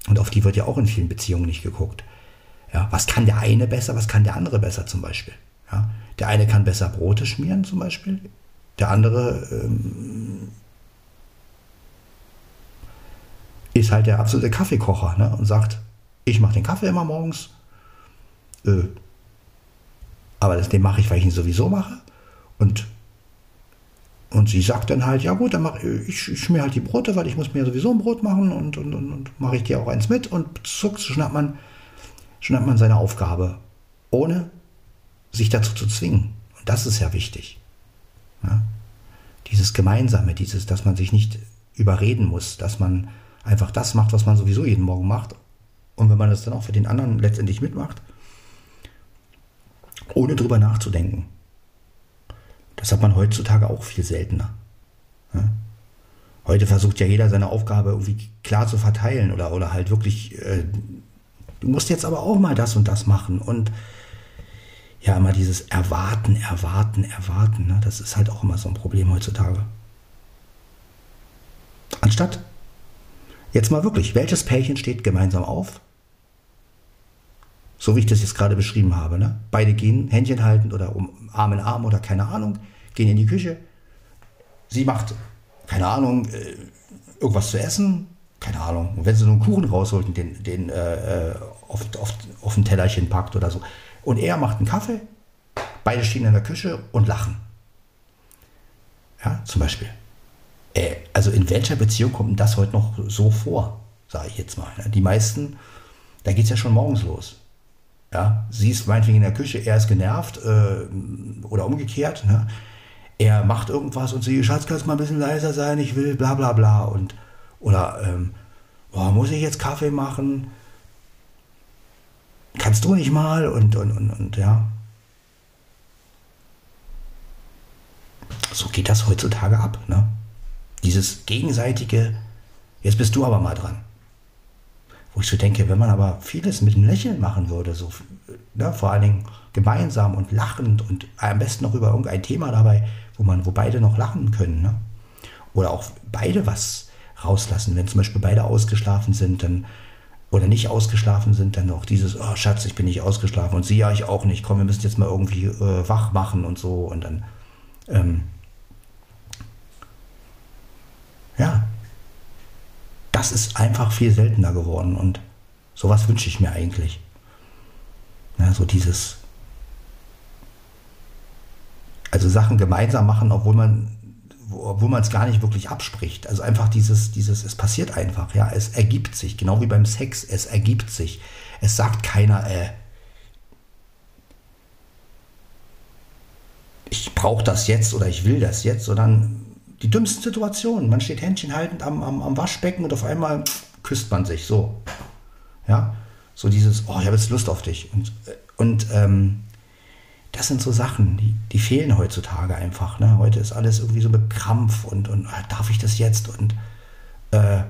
Und auf die wird ja auch in vielen Beziehungen nicht geguckt. Ja, was kann der eine besser, was kann der andere besser zum Beispiel? Ja, der eine kann besser Brote schmieren zum Beispiel, der andere ähm, ist halt der absolute Kaffeekocher ne? und sagt, ich mache den Kaffee immer morgens, äh, aber das, den mache ich, weil ich ihn sowieso mache. Und, und sie sagt dann halt, ja gut, dann mache ich, ich schmier halt die Brote, weil ich muss mir sowieso ein Brot machen und, und, und, und mache ich dir auch eins mit und zuckt, schnappt man, schnappt man seine Aufgabe, ohne sich dazu zu zwingen. Und das ist ja wichtig. Ja? Dieses Gemeinsame, dieses, dass man sich nicht überreden muss, dass man einfach das macht, was man sowieso jeden Morgen macht. Und wenn man das dann auch für den anderen letztendlich mitmacht, ohne drüber nachzudenken. Das hat man heutzutage auch viel seltener. Ja? Heute versucht ja jeder seine Aufgabe irgendwie klar zu verteilen oder, oder halt wirklich, äh, du musst jetzt aber auch mal das und das machen und ja, immer dieses Erwarten, Erwarten, Erwarten, ne? das ist halt auch immer so ein Problem heutzutage. Anstatt jetzt mal wirklich, welches Pärchen steht gemeinsam auf so wie ich das jetzt gerade beschrieben habe. Ne? Beide gehen Händchen haltend oder um Arm in Arm oder keine Ahnung, gehen in die Küche. Sie macht, keine Ahnung, äh, irgendwas zu essen, keine Ahnung. Und wenn sie so einen Kuchen rausholt und den, den äh, auf, auf, auf ein Tellerchen packt oder so. Und er macht einen Kaffee, beide stehen in der Küche und lachen. Ja, zum Beispiel. Äh, also in welcher Beziehung kommt das heute noch so vor, sage ich jetzt mal. Ne? Die meisten, da geht es ja schon morgens los. Ja, sie ist meinetwegen in der Küche, er ist genervt äh, oder umgekehrt. Ne? Er macht irgendwas und sie, Schatz, kannst mal ein bisschen leiser sein, ich will bla bla bla. Und, oder, ähm, boah, muss ich jetzt Kaffee machen? Kannst du nicht mal? Und, und, und, und ja. So geht das heutzutage ab. Ne? Dieses gegenseitige, jetzt bist du aber mal dran. Wo ich so denke, wenn man aber vieles mit einem Lächeln machen würde, so ne, vor allen Dingen gemeinsam und lachend und am besten noch über irgendein Thema dabei, wo man, wo beide noch lachen können, ne? Oder auch beide was rauslassen. Wenn zum Beispiel beide ausgeschlafen sind, dann oder nicht ausgeschlafen sind, dann noch dieses, oh Schatz, ich bin nicht ausgeschlafen und sie ja, ich auch nicht, komm, wir müssen jetzt mal irgendwie äh, wach machen und so und dann, ähm, ja, das ist einfach viel seltener geworden und sowas wünsche ich mir eigentlich. Ja, so dieses, also Sachen gemeinsam machen, obwohl man obwohl man es gar nicht wirklich abspricht. Also einfach dieses, dieses, es passiert einfach, ja, es ergibt sich, genau wie beim Sex, es ergibt sich. Es sagt keiner, äh, ich brauche das jetzt oder ich will das jetzt, sondern die dümmsten Situationen. Man steht händchenhaltend am, am, am Waschbecken und auf einmal küsst man sich so. Ja, so dieses, oh, ich habe jetzt Lust auf dich. Und, und ähm, das sind so Sachen, die, die fehlen heutzutage einfach. Ne? Heute ist alles irgendwie so mit Krampf und, und ah, darf ich das jetzt? Und äh,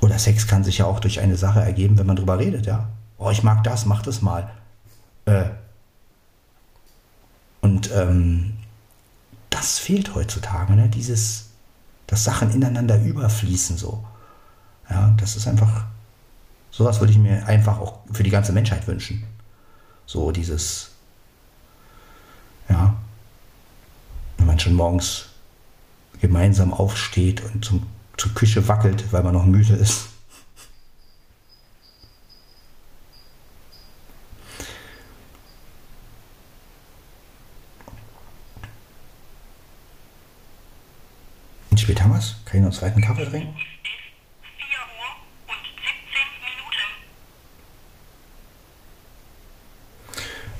oder Sex kann sich ja auch durch eine Sache ergeben, wenn man drüber redet, ja. Oh, ich mag das, mach das mal. Äh, und ähm, das fehlt heutzutage, ne? Dieses, dass Sachen ineinander überfließen so. Ja, das ist einfach, sowas würde ich mir einfach auch für die ganze Menschheit wünschen. So dieses, ja, wenn man schon morgens gemeinsam aufsteht und zum, zur Küche wackelt, weil man noch müde ist. Wie spät haben wir es? Kann ich noch einen zweiten Kaffee trinken?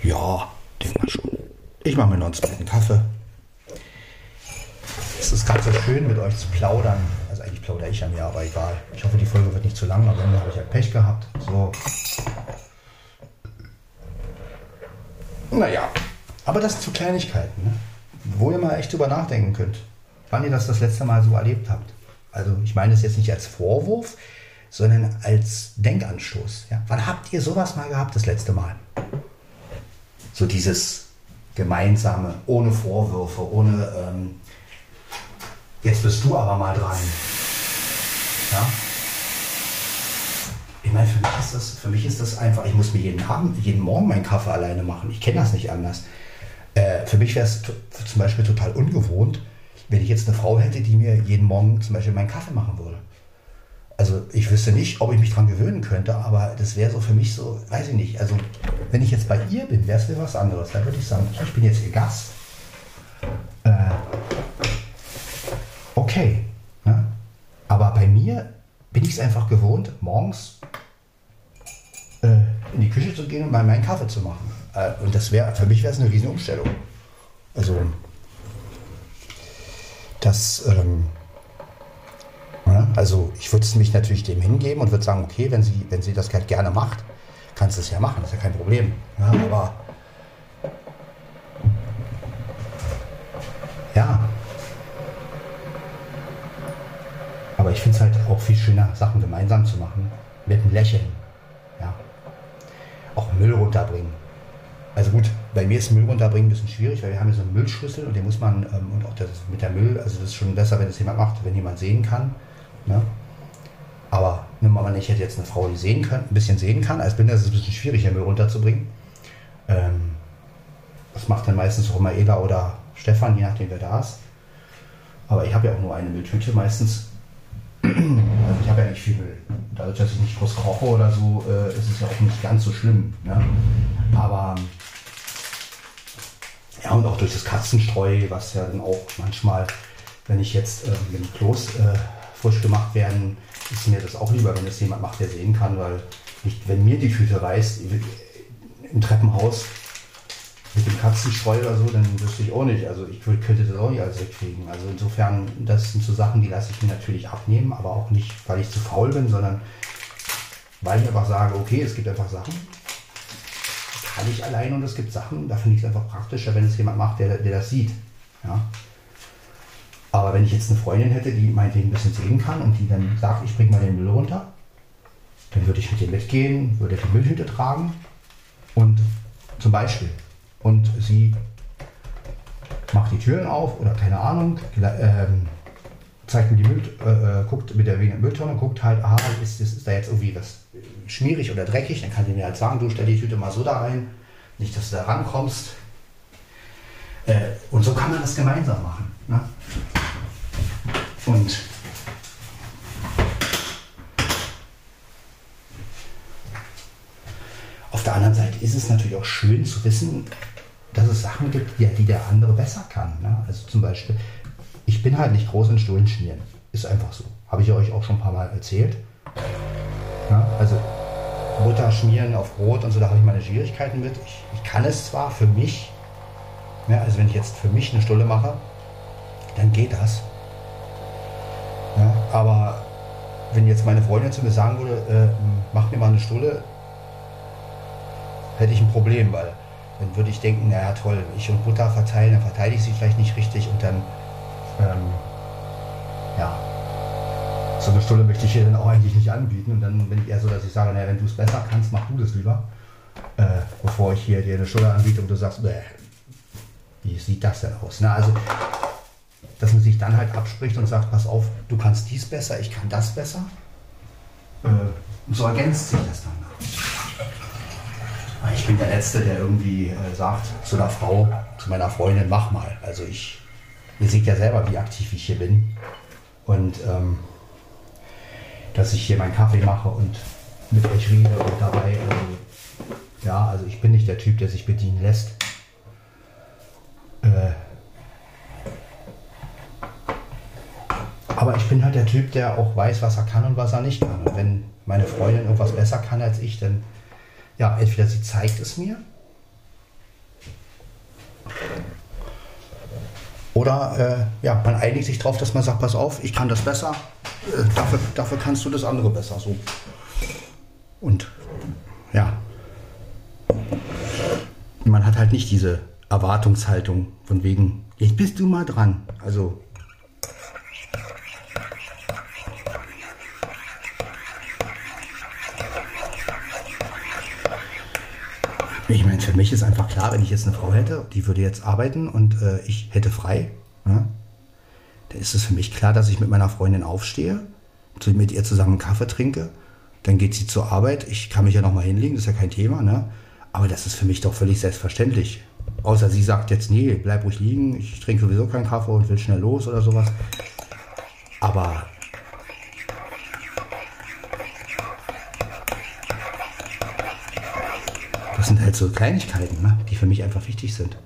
Ja, denk mal schon. Ich mache mir noch einen zweiten Kaffee. Es ist ganz so schön, mit euch zu plaudern. Also eigentlich plaudere ich ja mir, aber egal. Ich hoffe, die Folge wird nicht zu lang, aber Ende habe ich halt Pech gehabt. So. Naja, aber das sind so Kleinigkeiten, ne? wo ihr mal echt drüber nachdenken könnt, wann ihr das das letzte Mal so erlebt habt. Also ich meine es jetzt nicht als Vorwurf, sondern als Denkanstoß. Ja? Wann habt ihr sowas mal gehabt das letzte Mal? so dieses gemeinsame, ohne Vorwürfe, ohne ähm, jetzt bist du aber mal dran. Ja? Ich meine, für mich, ist das, für mich ist das einfach, ich muss mir jeden Abend, jeden Morgen meinen Kaffee alleine machen. Ich kenne das nicht anders. Äh, für mich wäre es zum Beispiel total ungewohnt, wenn ich jetzt eine Frau hätte, die mir jeden Morgen zum Beispiel meinen Kaffee machen würde also ich wüsste nicht, ob ich mich daran gewöhnen könnte, aber das wäre so für mich so, weiß ich nicht. Also wenn ich jetzt bei ihr bin, wäre es mir was anderes. Da würde ich sagen, ich bin jetzt ihr Gast. Äh, okay. Ne? Aber bei mir bin ich es einfach gewohnt, morgens äh, in die Küche zu gehen und mal meinen Kaffee zu machen. Äh, und das wäre, für mich wäre es eine riesen Umstellung. Also das ähm, also ich würde mich natürlich dem hingeben und würde sagen, okay, wenn sie, wenn sie das halt gerne macht, kannst du es ja machen, ist ja kein Problem. Ja, aber ja. Aber ich finde es halt auch viel schöner, Sachen gemeinsam zu machen. Mit einem Lächeln. Ja. Auch Müll runterbringen. Also gut, bei mir ist Müll runterbringen ein bisschen schwierig, weil wir haben hier so einen Müllschlüssel und den muss man, ähm, und auch das mit der Müll, also das ist schon besser, wenn es jemand macht, wenn jemand sehen kann. Ne? Aber nimm mal an, ich hätte jetzt eine Frau, die sehen kann, ein bisschen sehen kann. Als Blinder ist es ein bisschen schwierig, den Müll runterzubringen. Ähm, das macht dann meistens auch Maela oder Stefan, je nachdem wer da ist. Aber ich habe ja auch nur eine Mülltüte meistens. also ich habe ja nicht viel Müll. Dadurch, dass ich nicht groß koche oder so, äh, ist es ja auch nicht ganz so schlimm. Ne? Aber ja, und auch durch das Katzenstreu, was ja dann auch manchmal, wenn ich jetzt äh, mit dem Klos äh, frisch gemacht werden, ist mir das auch lieber, wenn es jemand macht, der sehen kann, weil nicht, wenn mir die Tüte reißt im Treppenhaus mit dem Katzenstreu oder so, dann wüsste ich auch nicht. Also ich könnte das auch nicht alles wegkriegen. Also insofern, das sind so Sachen, die lasse ich mir natürlich abnehmen, aber auch nicht, weil ich zu faul bin, sondern weil ich einfach sage, okay, es gibt einfach Sachen, kann ich allein und es gibt Sachen, da finde ich es einfach praktischer, wenn es jemand macht, der, der das sieht. Ja? Aber wenn ich jetzt eine Freundin hätte, die meinetwegen ein bisschen sehen kann und die dann sagt, ich bringe mal den Müll runter, dann würde ich mit ihr mitgehen, würde die Müllhüte tragen und zum Beispiel. Und sie macht die Türen auf oder keine Ahnung, ähm, zeigt mir die Müll, äh, äh guckt mit der Mülltonne, guckt halt, ah, ist, ist, ist da jetzt irgendwie was schmierig oder dreckig, dann kann die mir halt sagen, du stell die Tüte mal so da rein, nicht, dass du da rankommst. Äh, und so kann man das gemeinsam machen. Ne? Und auf der anderen Seite ist es natürlich auch schön zu wissen, dass es Sachen gibt, die, die der andere besser kann. Ne? Also zum Beispiel, ich bin halt nicht groß in Stullen schmieren. Ist einfach so. Habe ich euch auch schon ein paar Mal erzählt. Ja, also Butter schmieren auf Brot und so, da habe ich meine Schwierigkeiten mit. Ich, ich kann es zwar für mich, ja, also wenn ich jetzt für mich eine Stulle mache, dann geht das. Ja, aber wenn jetzt meine Freundin zu mir sagen würde, äh, mach mir mal eine Stulle, hätte ich ein Problem, weil dann würde ich denken, naja toll, ich und Butter verteilen, dann verteile ich sie vielleicht nicht richtig und dann, ähm, ja, so eine Stunde möchte ich hier dann auch eigentlich nicht anbieten. Und dann bin ich eher so, dass ich sage, naja, wenn du es besser kannst, mach du das lieber. Äh, bevor ich hier dir eine Stunde anbiete und du sagst, wie sieht das denn aus? Na, also, dass man sich dann halt abspricht und sagt, pass auf, du kannst dies besser, ich kann das besser. Äh, und so ergänzt sich das dann. Ich bin der Letzte, der irgendwie äh, sagt zu einer Frau, zu meiner Freundin, mach mal. Also ich, ihr seht ja selber, wie aktiv ich hier bin. Und ähm, dass ich hier meinen Kaffee mache und mit euch rede und dabei, also, ja, also ich bin nicht der Typ, der sich bedienen lässt. Äh, aber ich bin halt der Typ, der auch weiß, was er kann und was er nicht kann. Und wenn meine Freundin irgendwas besser kann als ich, dann ja, entweder sie zeigt es mir oder äh, ja, man einigt sich darauf, dass man sagt, pass auf, ich kann das besser, äh, dafür, dafür kannst du das andere besser. So. Und ja, man hat halt nicht diese Erwartungshaltung von wegen, jetzt bist du mal dran. Also Ich meine, für mich ist einfach klar, wenn ich jetzt eine Frau hätte, die würde jetzt arbeiten und äh, ich hätte frei, ja, dann ist es für mich klar, dass ich mit meiner Freundin aufstehe, mit ihr zusammen einen Kaffee trinke, dann geht sie zur Arbeit, ich kann mich ja nochmal hinlegen, das ist ja kein Thema, ne? aber das ist für mich doch völlig selbstverständlich. Außer sie sagt jetzt, nee, bleib ruhig liegen, ich trinke sowieso keinen Kaffee und will schnell los oder sowas. Aber Das sind halt so Kleinigkeiten, ne, die für mich einfach wichtig sind.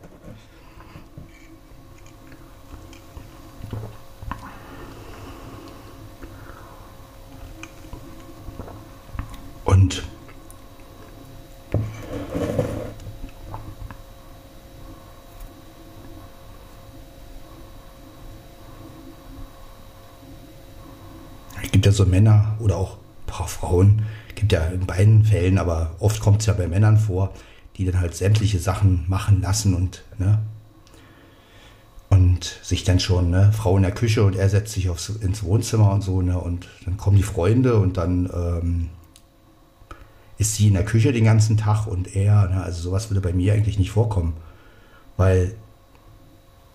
Und es gibt ja so Männer oder auch paar Frauen, gibt ja in beiden Fällen, aber oft kommt es ja bei Männern vor, die dann halt sämtliche Sachen machen lassen und, ne, und sich dann schon, ne, Frau in der Küche und er setzt sich aufs, ins Wohnzimmer und so, ne, und dann kommen die Freunde und dann ähm, ist sie in der Küche den ganzen Tag und er, ne, also sowas würde bei mir eigentlich nicht vorkommen, weil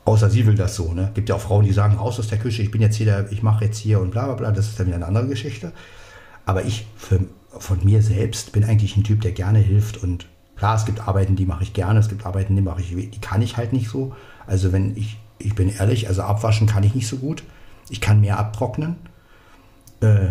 außer sie will das so, ne, gibt ja auch Frauen, die sagen, raus aus der Küche, ich bin jetzt hier, ich mache jetzt hier und bla bla bla, das ist dann wieder eine andere Geschichte. Aber ich für von mir selbst bin eigentlich ein Typ, der gerne hilft und klar, es gibt Arbeiten, die mache ich gerne, es gibt Arbeiten, die mache ich, die kann ich halt nicht so. Also wenn ich, ich bin ehrlich, also abwaschen kann ich nicht so gut. Ich kann mehr abtrocknen. Äh,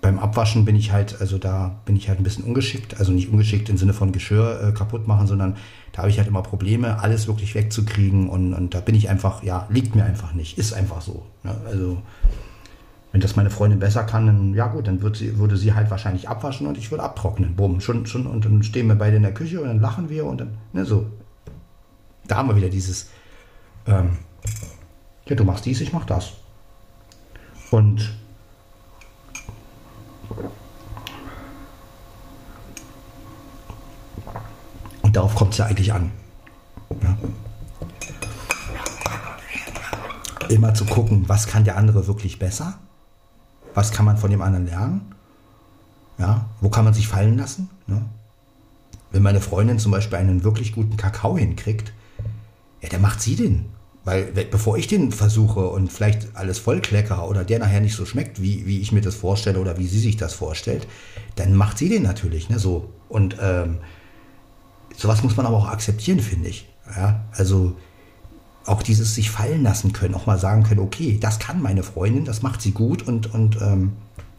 beim Abwaschen bin ich halt, also da bin ich halt ein bisschen ungeschickt, also nicht ungeschickt im Sinne von Geschirr äh, kaputt machen, sondern da habe ich halt immer Probleme, alles wirklich wegzukriegen und, und da bin ich einfach, ja, liegt mir einfach nicht, ist einfach so. Ne? Also wenn das meine Freundin besser kann, dann ja gut, dann wird sie, würde sie halt wahrscheinlich abwaschen und ich würde abtrocknen. Bumm, schon, schon, und dann stehen wir beide in der Küche und dann lachen wir und dann, ne, so. Da haben wir wieder dieses, ähm, ja, du machst dies, ich mach das. Und und darauf kommt es ja eigentlich an. Ja. Immer zu gucken, was kann der andere wirklich besser was kann man von dem anderen lernen? Ja, wo kann man sich fallen lassen? Ne? Wenn meine Freundin zum Beispiel einen wirklich guten Kakao hinkriegt, Ja, der macht sie den. Weil bevor ich den versuche und vielleicht alles vollklecker oder der nachher nicht so schmeckt, wie, wie ich mir das vorstelle oder wie sie sich das vorstellt, dann macht sie den natürlich. Ne, so. Und ähm, sowas muss man aber auch akzeptieren, finde ich. Ja, also auch dieses sich fallen lassen können, auch mal sagen können, okay, das kann meine Freundin, das macht sie gut und, und ähm,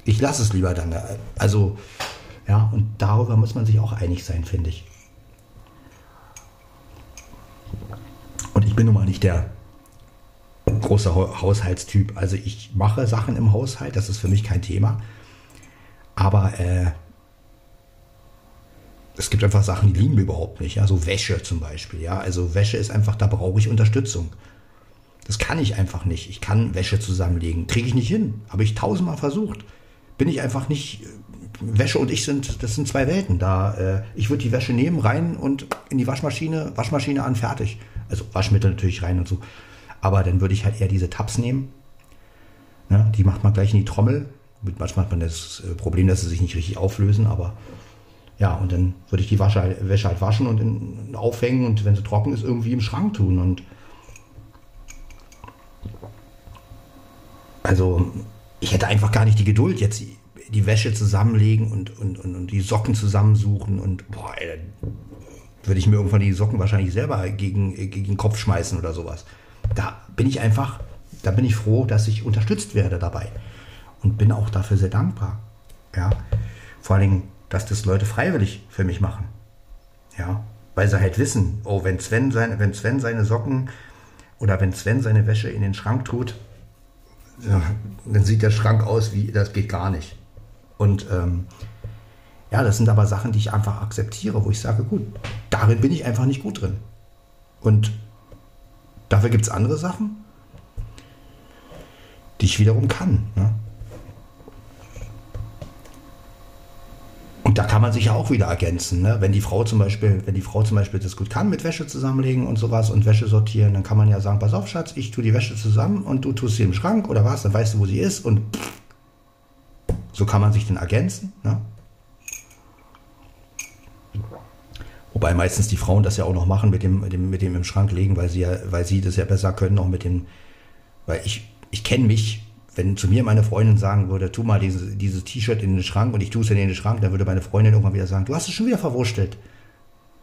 ich lasse es lieber dann. Also, ja, und darüber muss man sich auch einig sein, finde ich. Und ich bin nun mal nicht der große Haushaltstyp. Also ich mache Sachen im Haushalt, das ist für mich kein Thema. Aber äh, es gibt einfach Sachen, die liegen mir überhaupt nicht. Ja, so Wäsche zum Beispiel. Ja, also Wäsche ist einfach, da brauche ich Unterstützung. Das kann ich einfach nicht. Ich kann Wäsche zusammenlegen. Kriege ich nicht hin. Habe ich tausendmal versucht. Bin ich einfach nicht. Wäsche und ich sind, das sind zwei Welten. Da, äh, ich würde die Wäsche nehmen, rein und in die Waschmaschine, Waschmaschine an, fertig. Also Waschmittel natürlich rein und so. Aber dann würde ich halt eher diese Tabs nehmen. Ja, die macht man gleich in die Trommel. Manchmal hat man das äh, Problem, dass sie sich nicht richtig auflösen, aber ja, und dann würde ich die Wasche, Wäsche halt waschen und in, aufhängen und wenn sie trocken ist, irgendwie im Schrank tun. Und also ich hätte einfach gar nicht die Geduld, jetzt die Wäsche zusammenlegen und, und, und, und die Socken zusammensuchen und boah, ey, würde ich mir irgendwann die Socken wahrscheinlich selber gegen, gegen den Kopf schmeißen oder sowas. Da bin ich einfach, da bin ich froh, dass ich unterstützt werde dabei und bin auch dafür sehr dankbar. Ja, vor allen Dingen dass das Leute freiwillig für mich machen. Ja, weil sie halt wissen, oh, wenn Sven seine, wenn Sven seine Socken oder wenn Sven seine Wäsche in den Schrank tut, ja, dann sieht der Schrank aus wie, das geht gar nicht. Und ähm, ja, das sind aber Sachen, die ich einfach akzeptiere, wo ich sage, gut, darin bin ich einfach nicht gut drin. Und dafür gibt es andere Sachen, die ich wiederum kann. Ne? Und da kann man sich ja auch wieder ergänzen. Ne? Wenn die Frau zum Beispiel, wenn die Frau zum Beispiel das gut kann mit Wäsche zusammenlegen und sowas und Wäsche sortieren, dann kann man ja sagen, pass auf, Schatz, ich tue die Wäsche zusammen und du tust sie im Schrank oder was, dann weißt du, wo sie ist und so kann man sich dann ergänzen. Ne? Wobei meistens die Frauen das ja auch noch machen mit dem, mit dem, mit dem im Schrank legen, weil sie ja, weil sie das ja besser können, auch mit dem, weil ich, ich kenne mich, wenn zu mir meine Freundin sagen würde, tu mal dieses, dieses T-Shirt in den Schrank und ich tue es in den Schrank, dann würde meine Freundin irgendwann wieder sagen, du hast es schon wieder verwurstelt.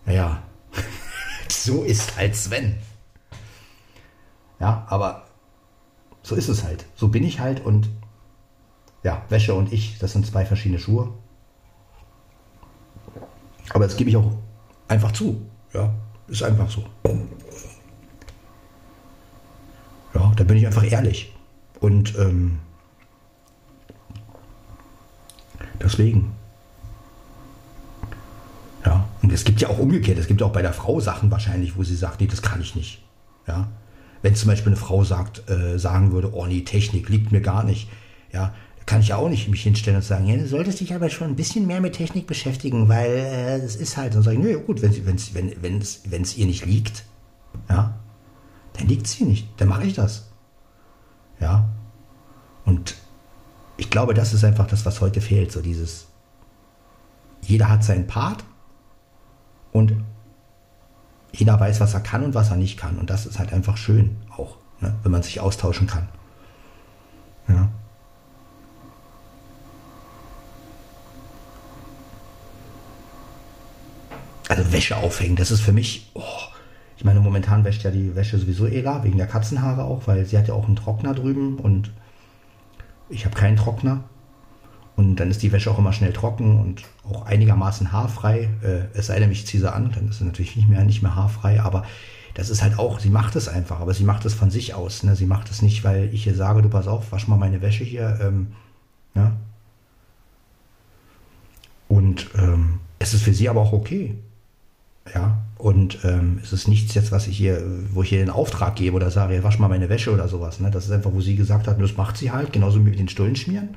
Naja, so ist halt Sven. Ja, aber so ist es halt. So bin ich halt und ja, Wäsche und ich, das sind zwei verschiedene Schuhe. Aber das gebe ich auch einfach zu. Ja, ist einfach so. Ja, da bin ich einfach ehrlich. Und ähm, deswegen. Ja, und es gibt ja auch umgekehrt, es gibt auch bei der Frau Sachen wahrscheinlich, wo sie sagt, nee, das kann ich nicht. Ja, wenn zum Beispiel eine Frau sagt, äh, sagen würde, oh nee, Technik liegt mir gar nicht, ja, kann ich ja auch nicht mich hinstellen und sagen, ja, du solltest dich aber schon ein bisschen mehr mit Technik beschäftigen, weil äh, ist halt, und sagen, nee, gut, wenn es wenn, wenn's, wenn's ihr nicht liegt, ja, dann liegt es ihr nicht, dann mache ich das. Ja. Und ich glaube, das ist einfach das, was heute fehlt. So dieses, jeder hat seinen Part und jeder weiß, was er kann und was er nicht kann. Und das ist halt einfach schön auch, ne, wenn man sich austauschen kann. Ja. Also Wäsche aufhängen, das ist für mich, oh, ich meine, momentan wäscht ja die Wäsche sowieso Ela, wegen der Katzenhaare auch, weil sie hat ja auch einen Trockner drüben und ich habe keinen Trockner. Und dann ist die Wäsche auch immer schnell trocken und auch einigermaßen haarfrei. Äh, es sei denn, ich ziehe sie an, dann ist sie natürlich nicht mehr, nicht mehr haarfrei. Aber das ist halt auch, sie macht es einfach, aber sie macht es von sich aus. Ne? Sie macht es nicht, weil ich ihr sage, du pass auf, wasch mal meine Wäsche hier. Ähm, ne? Und ähm, es ist für sie aber auch okay. Ja, und ähm, es ist nichts jetzt, was ich hier, wo ich ihr den Auftrag gebe oder sage, wasch mal meine Wäsche oder sowas. Ne? Das ist einfach, wo sie gesagt hat, das macht sie halt, genauso wie mit den Stullen schmieren.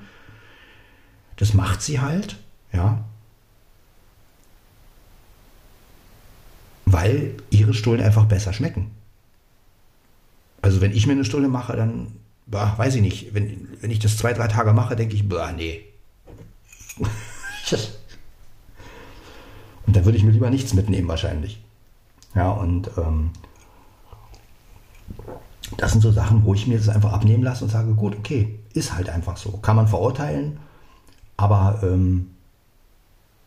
Das macht sie halt, ja. Weil ihre Stullen einfach besser schmecken. Also wenn ich mir eine Stulle mache, dann, bah, weiß ich nicht, wenn, wenn ich das zwei, drei Tage mache, denke ich, bah, nee. Und da würde ich mir lieber nichts mitnehmen wahrscheinlich. Ja, und ähm, das sind so Sachen, wo ich mir das einfach abnehmen lasse und sage, gut, okay, ist halt einfach so. Kann man verurteilen, aber ähm,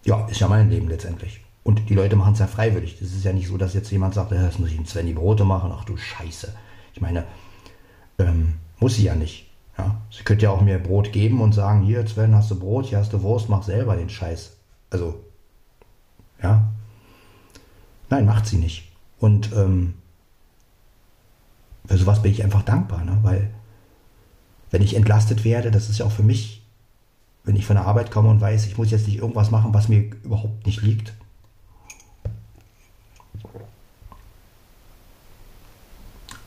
ja, ist ja mein Leben letztendlich. Und die Leute machen es ja freiwillig. Das ist ja nicht so, dass jetzt jemand sagt, das muss ich in Sven die Brote machen. Ach du Scheiße. Ich meine, ähm, muss sie ja nicht. Ja? Sie könnte ja auch mir Brot geben und sagen, hier Sven, hast du Brot, hier hast du Wurst, mach selber den Scheiß. Also, ja. Nein, macht sie nicht. Und ähm, für sowas bin ich einfach dankbar, ne? weil wenn ich entlastet werde, das ist ja auch für mich, wenn ich von der Arbeit komme und weiß, ich muss jetzt nicht irgendwas machen, was mir überhaupt nicht liegt.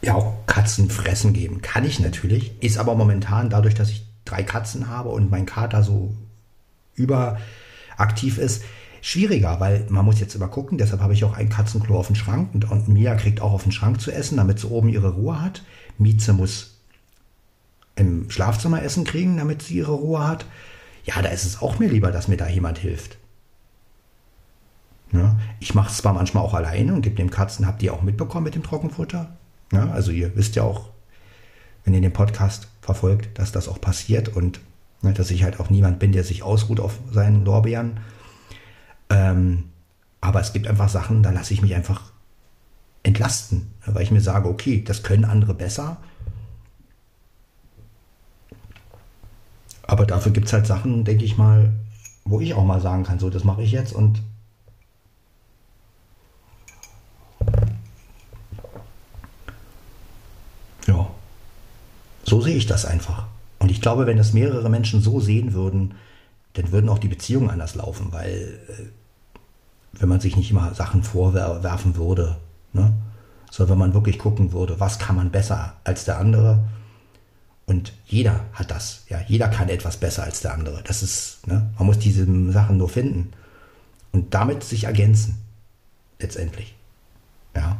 Ja, auch Katzen fressen geben kann ich natürlich, ist aber momentan dadurch, dass ich drei Katzen habe und mein Kater so überaktiv ist, schwieriger, weil man muss jetzt immer gucken, deshalb habe ich auch ein Katzenklo auf dem Schrank und, und Mia kriegt auch auf den Schrank zu essen, damit sie oben ihre Ruhe hat. Mieze muss im Schlafzimmer Essen kriegen, damit sie ihre Ruhe hat. Ja, da ist es auch mir lieber, dass mir da jemand hilft. Ja, ich mache es zwar manchmal auch alleine und gebe dem Katzen, habt ihr auch mitbekommen mit dem Trockenfutter? Ja, also ihr wisst ja auch, wenn ihr den Podcast verfolgt, dass das auch passiert und ne, dass ich halt auch niemand bin, der sich ausruht auf seinen Lorbeeren. Ähm, aber es gibt einfach Sachen, da lasse ich mich einfach entlasten, weil ich mir sage, okay, das können andere besser. Aber dafür gibt es halt Sachen, denke ich mal, wo ich auch mal sagen kann, so, das mache ich jetzt und ja, so sehe ich das einfach. Und ich glaube, wenn das mehrere Menschen so sehen würden, dann würden auch die Beziehungen anders laufen, weil äh, wenn man sich nicht immer Sachen vorwerfen würde, ne? sondern wenn man wirklich gucken würde, was kann man besser als der andere. Und jeder hat das, ja, jeder kann etwas besser als der andere. Das ist, ne? man muss diese Sachen nur finden und damit sich ergänzen, letztendlich. Ja.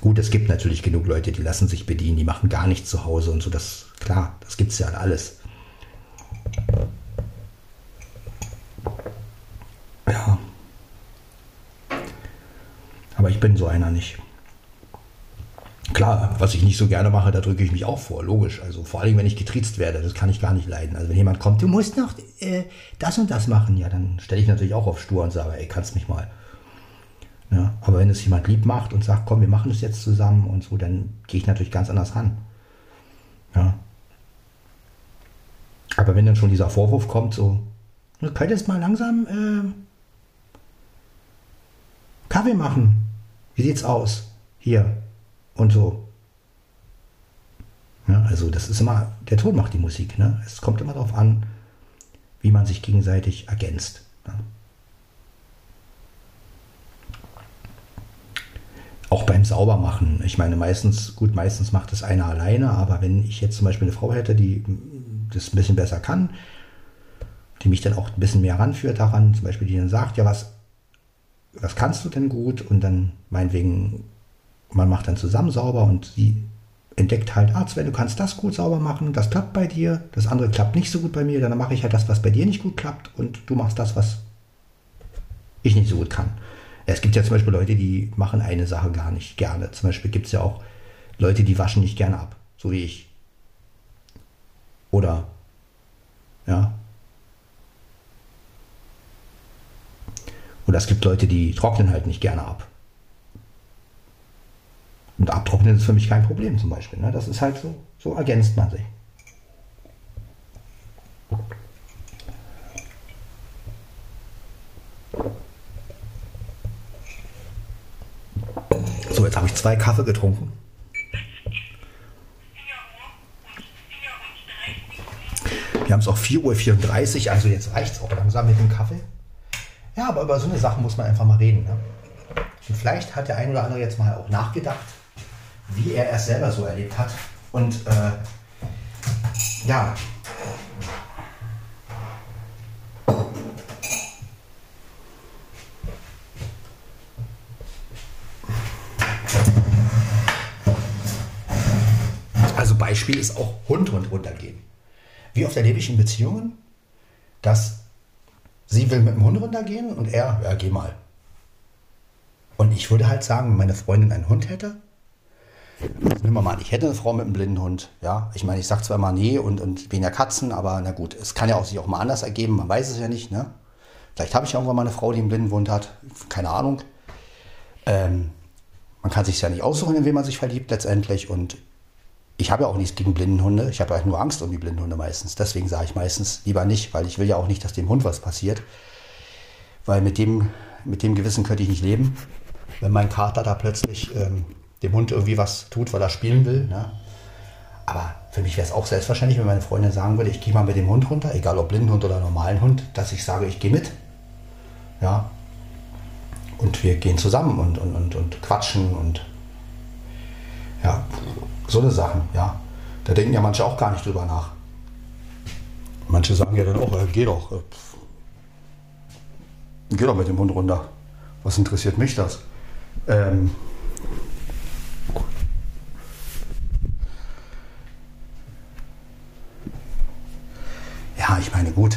Gut, es gibt natürlich genug Leute, die lassen sich bedienen, die machen gar nichts zu Hause und so, das, klar, das gibt es ja alles. Ja. Aber ich bin so einer nicht. Klar, was ich nicht so gerne mache, da drücke ich mich auch vor, logisch. Also vor allem, wenn ich getriezt werde, das kann ich gar nicht leiden. Also wenn jemand kommt, du musst noch äh, das und das machen, ja, dann stelle ich natürlich auch auf stur und sage, ey, kannst mich mal. Ja, aber wenn es jemand lieb macht und sagt, komm, wir machen das jetzt zusammen und so, dann gehe ich natürlich ganz anders ran. Ja. Aber wenn dann schon dieser Vorwurf kommt, so, du könntest mal langsam äh, Kaffee machen. Wie sieht's aus? Hier und so. Ja, also das ist immer, der Ton macht die Musik. Ne? Es kommt immer darauf an, wie man sich gegenseitig ergänzt. Ne? Auch beim Saubermachen. Ich meine, meistens, gut, meistens macht es einer alleine, aber wenn ich jetzt zum Beispiel eine Frau hätte, die das ein bisschen besser kann, die mich dann auch ein bisschen mehr ranführt daran, zum Beispiel die dann sagt, ja, was was kannst du denn gut? Und dann meinetwegen, man macht dann zusammen sauber und sie entdeckt halt, ah, Sven, du kannst das gut sauber machen, das klappt bei dir, das andere klappt nicht so gut bei mir, dann mache ich halt das, was bei dir nicht gut klappt und du machst das, was ich nicht so gut kann. Es gibt ja zum Beispiel Leute, die machen eine Sache gar nicht gerne. Zum Beispiel gibt es ja auch Leute, die waschen nicht gerne ab, so wie ich. Oder, ja, Oder es gibt Leute, die trocknen halt nicht gerne ab. Und abtrocknen ist für mich kein Problem zum Beispiel. Ne? Das ist halt so, so ergänzt man sich. So, jetzt habe ich zwei Kaffee getrunken. Wir haben es auch 4.34 Uhr, also jetzt reicht es auch langsam mit dem Kaffee. Ja, aber über so eine Sache muss man einfach mal reden. Ne? Und vielleicht hat der ein oder andere jetzt mal auch nachgedacht, wie er es selber so erlebt hat. Und äh, ja. Also Beispiel ist auch Hund und runtergehen. Wie oft erlebe ich in Beziehungen, dass Sie will mit dem Hund runtergehen und er, ja, geh mal. Und ich würde halt sagen, wenn meine Freundin einen Hund hätte, nehmen wir mal an, ich hätte eine Frau mit einem blinden Hund. Ja, ich meine, ich sage zwar immer nee und, und wegen der Katzen, aber na gut, es kann ja auch sich auch mal anders ergeben, man weiß es ja nicht. Ne? Vielleicht habe ich irgendwann mal eine Frau, die einen blinden Hund hat, keine Ahnung. Ähm, man kann sich ja nicht aussuchen, in wen man sich verliebt letztendlich. Und ich habe ja auch nichts gegen Blindenhunde. Ich habe halt nur Angst um die Blindenhunde meistens. Deswegen sage ich meistens lieber nicht, weil ich will ja auch nicht, dass dem Hund was passiert. Weil mit dem, mit dem Gewissen könnte ich nicht leben, wenn mein Kater da plötzlich ähm, dem Hund irgendwie was tut, weil er spielen will. Ne? Aber für mich wäre es auch selbstverständlich, wenn meine Freundin sagen würde, ich gehe mal mit dem Hund runter, egal ob Blindenhund oder normalen Hund, dass ich sage, ich gehe mit. Ja. Und wir gehen zusammen und, und, und, und quatschen und ja, so eine Sachen, ja. Da denken ja manche auch gar nicht drüber nach. Manche sagen ja dann auch, äh, geh doch. Äh, geh doch mit dem Hund runter. Was interessiert mich das? Ähm, ja, ich meine, gut.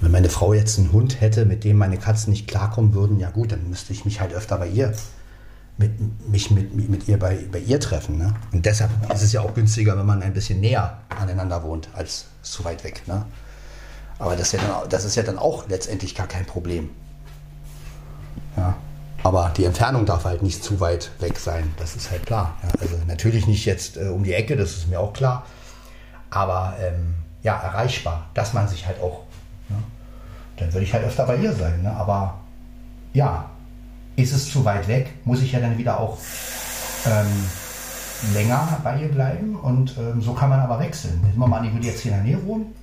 Wenn meine Frau jetzt einen Hund hätte, mit dem meine Katzen nicht klarkommen würden, ja gut, dann müsste ich mich halt öfter bei ihr mit, mich mit, mit ihr bei, bei ihr treffen. Ne? Und deshalb ist es ja auch günstiger, wenn man ein bisschen näher aneinander wohnt, als zu weit weg. Ne? Aber das ist, ja dann, das ist ja dann auch letztendlich gar kein Problem. Ja? Aber die Entfernung darf halt nicht zu weit weg sein, das ist halt klar. Ja? Also natürlich nicht jetzt äh, um die Ecke, das ist mir auch klar. Aber ähm, ja, erreichbar, dass man sich halt auch. Ne? Dann würde ich halt öfter bei ihr sein. Ne? Aber ja, ist es zu weit weg, muss ich ja dann wieder auch ähm, länger bei ihr bleiben und ähm, so kann man aber wechseln. Nehmen wir mal an, ich würde jetzt hier in der Nähe wohnen,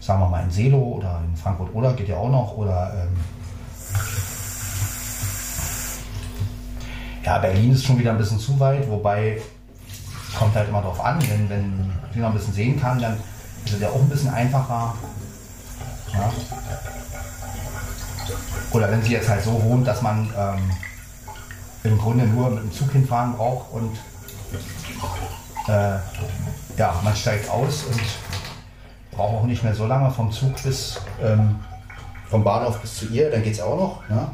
sagen wir mal in Selo oder in Frankfurt oder geht ja auch noch oder ähm, ja, Berlin ist schon wieder ein bisschen zu weit, wobei kommt halt immer drauf an, wenn, wenn ich noch ein bisschen sehen kann, dann ist es ja auch ein bisschen einfacher. Ja. Oder wenn sie jetzt halt so wohnt, dass man ähm, im Grunde nur mit dem Zug hinfahren braucht und äh, ja, man steigt aus und braucht auch nicht mehr so lange vom Zug bis ähm, vom Bahnhof bis zu ihr, dann geht es auch noch. Ne?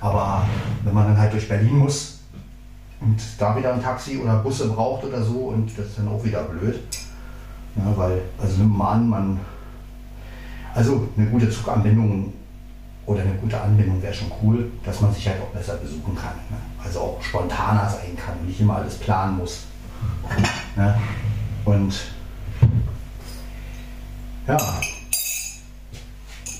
Aber wenn man dann halt durch Berlin muss und da wieder ein Taxi oder Busse braucht oder so, und das ist dann auch wieder blöd. Ne? weil, also nimmt man an, man, also eine gute Zuganbindung oder eine gute Anbindung wäre schon cool, dass man sich halt auch besser besuchen kann. Ne? Also auch spontaner sein kann und nicht immer alles planen muss. Ne? Und ja,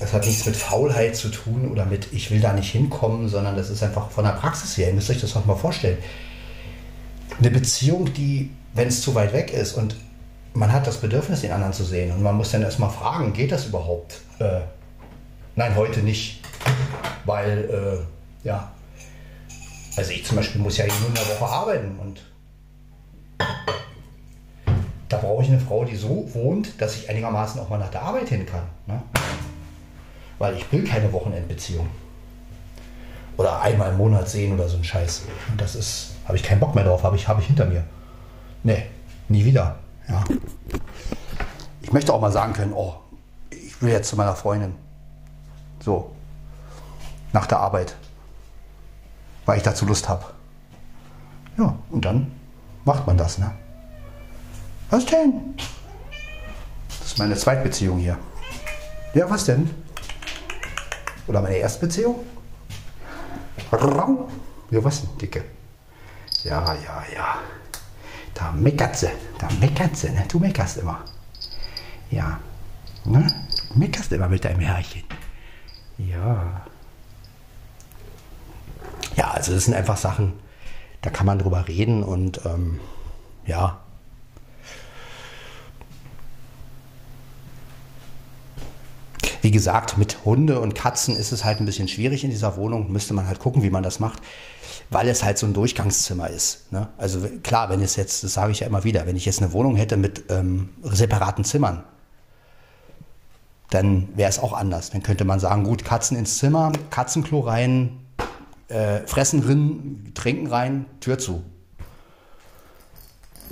es hat nichts mit Faulheit zu tun oder mit ich will da nicht hinkommen, sondern das ist einfach von der Praxis her. Ihr müsst euch das auch mal vorstellen. Eine Beziehung, die, wenn es zu weit weg ist und man hat das Bedürfnis, den anderen zu sehen und man muss dann erstmal fragen, geht das überhaupt? Äh, nein, heute nicht weil, äh, ja, also ich zum Beispiel muss ja nur in der Woche arbeiten und da brauche ich eine Frau, die so wohnt, dass ich einigermaßen auch mal nach der Arbeit hin kann. Ne? Weil ich will keine Wochenendbeziehung. Oder einmal im Monat sehen oder so ein Scheiß. Und das ist, habe ich keinen Bock mehr drauf, habe ich, hab ich hinter mir. Nee, nie wieder. Ja. Ich möchte auch mal sagen können, oh, ich will jetzt zu meiner Freundin. So, nach der Arbeit, weil ich dazu Lust habe. Ja, und dann macht man das, ne? Was denn? Das ist meine Zweitbeziehung hier. Ja, was denn? Oder meine Erstbeziehung? Ja, was denn, Dicke? Ja, ja, ja. Da meckert sie. Da meckert sie, ne? Du meckerst immer. Ja. Ne? Du meckerst immer mit deinem Herrchen. Ja. Ja, also das sind einfach Sachen, da kann man drüber reden und ähm, ja. Wie gesagt, mit Hunde und Katzen ist es halt ein bisschen schwierig in dieser Wohnung. Müsste man halt gucken, wie man das macht, weil es halt so ein Durchgangszimmer ist. Ne? Also klar, wenn es jetzt, das sage ich ja immer wieder, wenn ich jetzt eine Wohnung hätte mit ähm, separaten Zimmern, dann wäre es auch anders. Dann könnte man sagen, gut, Katzen ins Zimmer, Katzenklo rein, äh, fressen drin, trinken rein, Tür zu.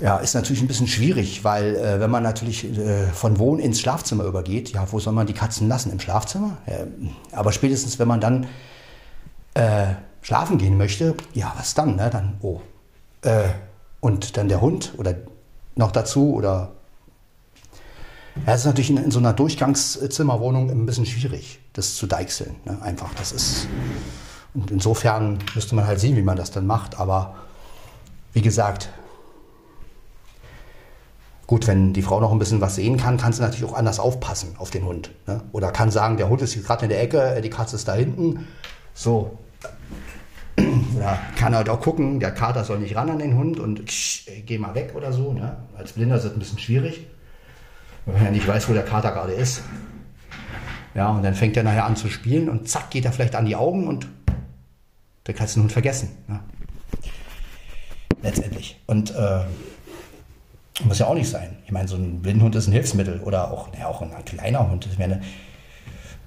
Ja, ist natürlich ein bisschen schwierig, weil äh, wenn man natürlich äh, von Wohn ins Schlafzimmer übergeht, ja, wo soll man die Katzen lassen? Im Schlafzimmer? aber spätestens, wenn man dann äh, schlafen gehen möchte, ja, was dann? Ne? Dann, oh. Äh, und dann der Hund oder noch dazu oder. Ja, es ist natürlich in, in, so einer Durchgangszimmerwohnung ein bisschen schwierig, das zu deichseln. Ne? Einfach, das ist. Und insofern müsste man halt sehen, wie man das dann macht. Aber wie gesagt, Gut, wenn die Frau noch ein bisschen was sehen kann, kann sie natürlich auch anders aufpassen auf den Hund. Ne? Oder kann sagen, der Hund ist gerade in der Ecke, die Katze ist da hinten. So. Oder kann halt auch gucken, der Kater soll nicht ran an den Hund und geh mal weg oder so. Ne? Als Blinder ist das ein bisschen schwierig, wenn man ja nicht weiß, wo der Kater gerade ist. Ja, und dann fängt er nachher an zu spielen und zack, geht er vielleicht an die Augen und dann kannst du den Hund vergessen. Ne? Letztendlich. Und äh, muss ja auch nicht sein. Ich meine, so ein Blindhund ist ein Hilfsmittel oder auch, ja, auch ein kleiner Hund. Ich meine,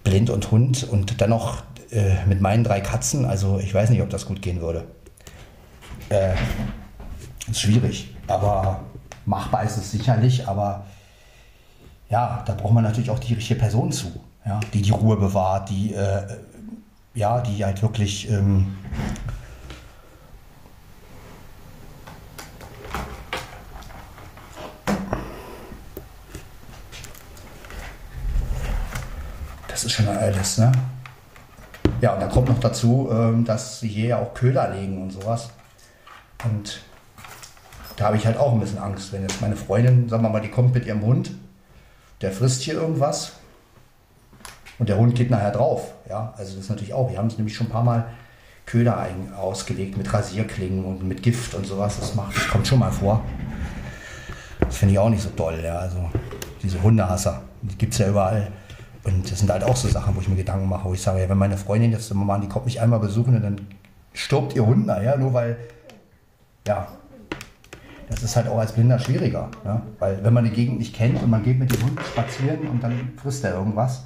blind und Hund und dann noch äh, mit meinen drei Katzen, also ich weiß nicht, ob das gut gehen würde. Äh, ist schwierig, aber machbar ist es sicherlich, aber ja, da braucht man natürlich auch die richtige Person zu, ja, die die Ruhe bewahrt, die, äh, ja, die halt wirklich ähm, das ist schon alles, ne? Ja, und dann kommt noch dazu, ähm, dass sie hier ja auch Köder legen und sowas. Und da habe ich halt auch ein bisschen Angst, wenn jetzt meine Freundin, sagen wir mal, die kommt mit ihrem Hund, der frisst hier irgendwas und der Hund geht nachher drauf. Ja, also das ist natürlich auch, wir haben es nämlich schon ein paar Mal Köder ausgelegt mit Rasierklingen und mit Gift und sowas. Das, macht, das kommt schon mal vor. Das finde ich auch nicht so toll. Ja. Also diese Hundehasser, die gibt es ja überall. Und das sind halt auch so Sachen, wo ich mir Gedanken mache, wo ich sage, ja, wenn meine Freundin jetzt mal, die kommt mich einmal besuchen dann stirbt ihr Hund nachher, nur weil, ja, das ist halt auch als Blinder schwieriger. Ne? Weil wenn man die Gegend nicht kennt und man geht mit dem Hund spazieren und dann frisst er irgendwas,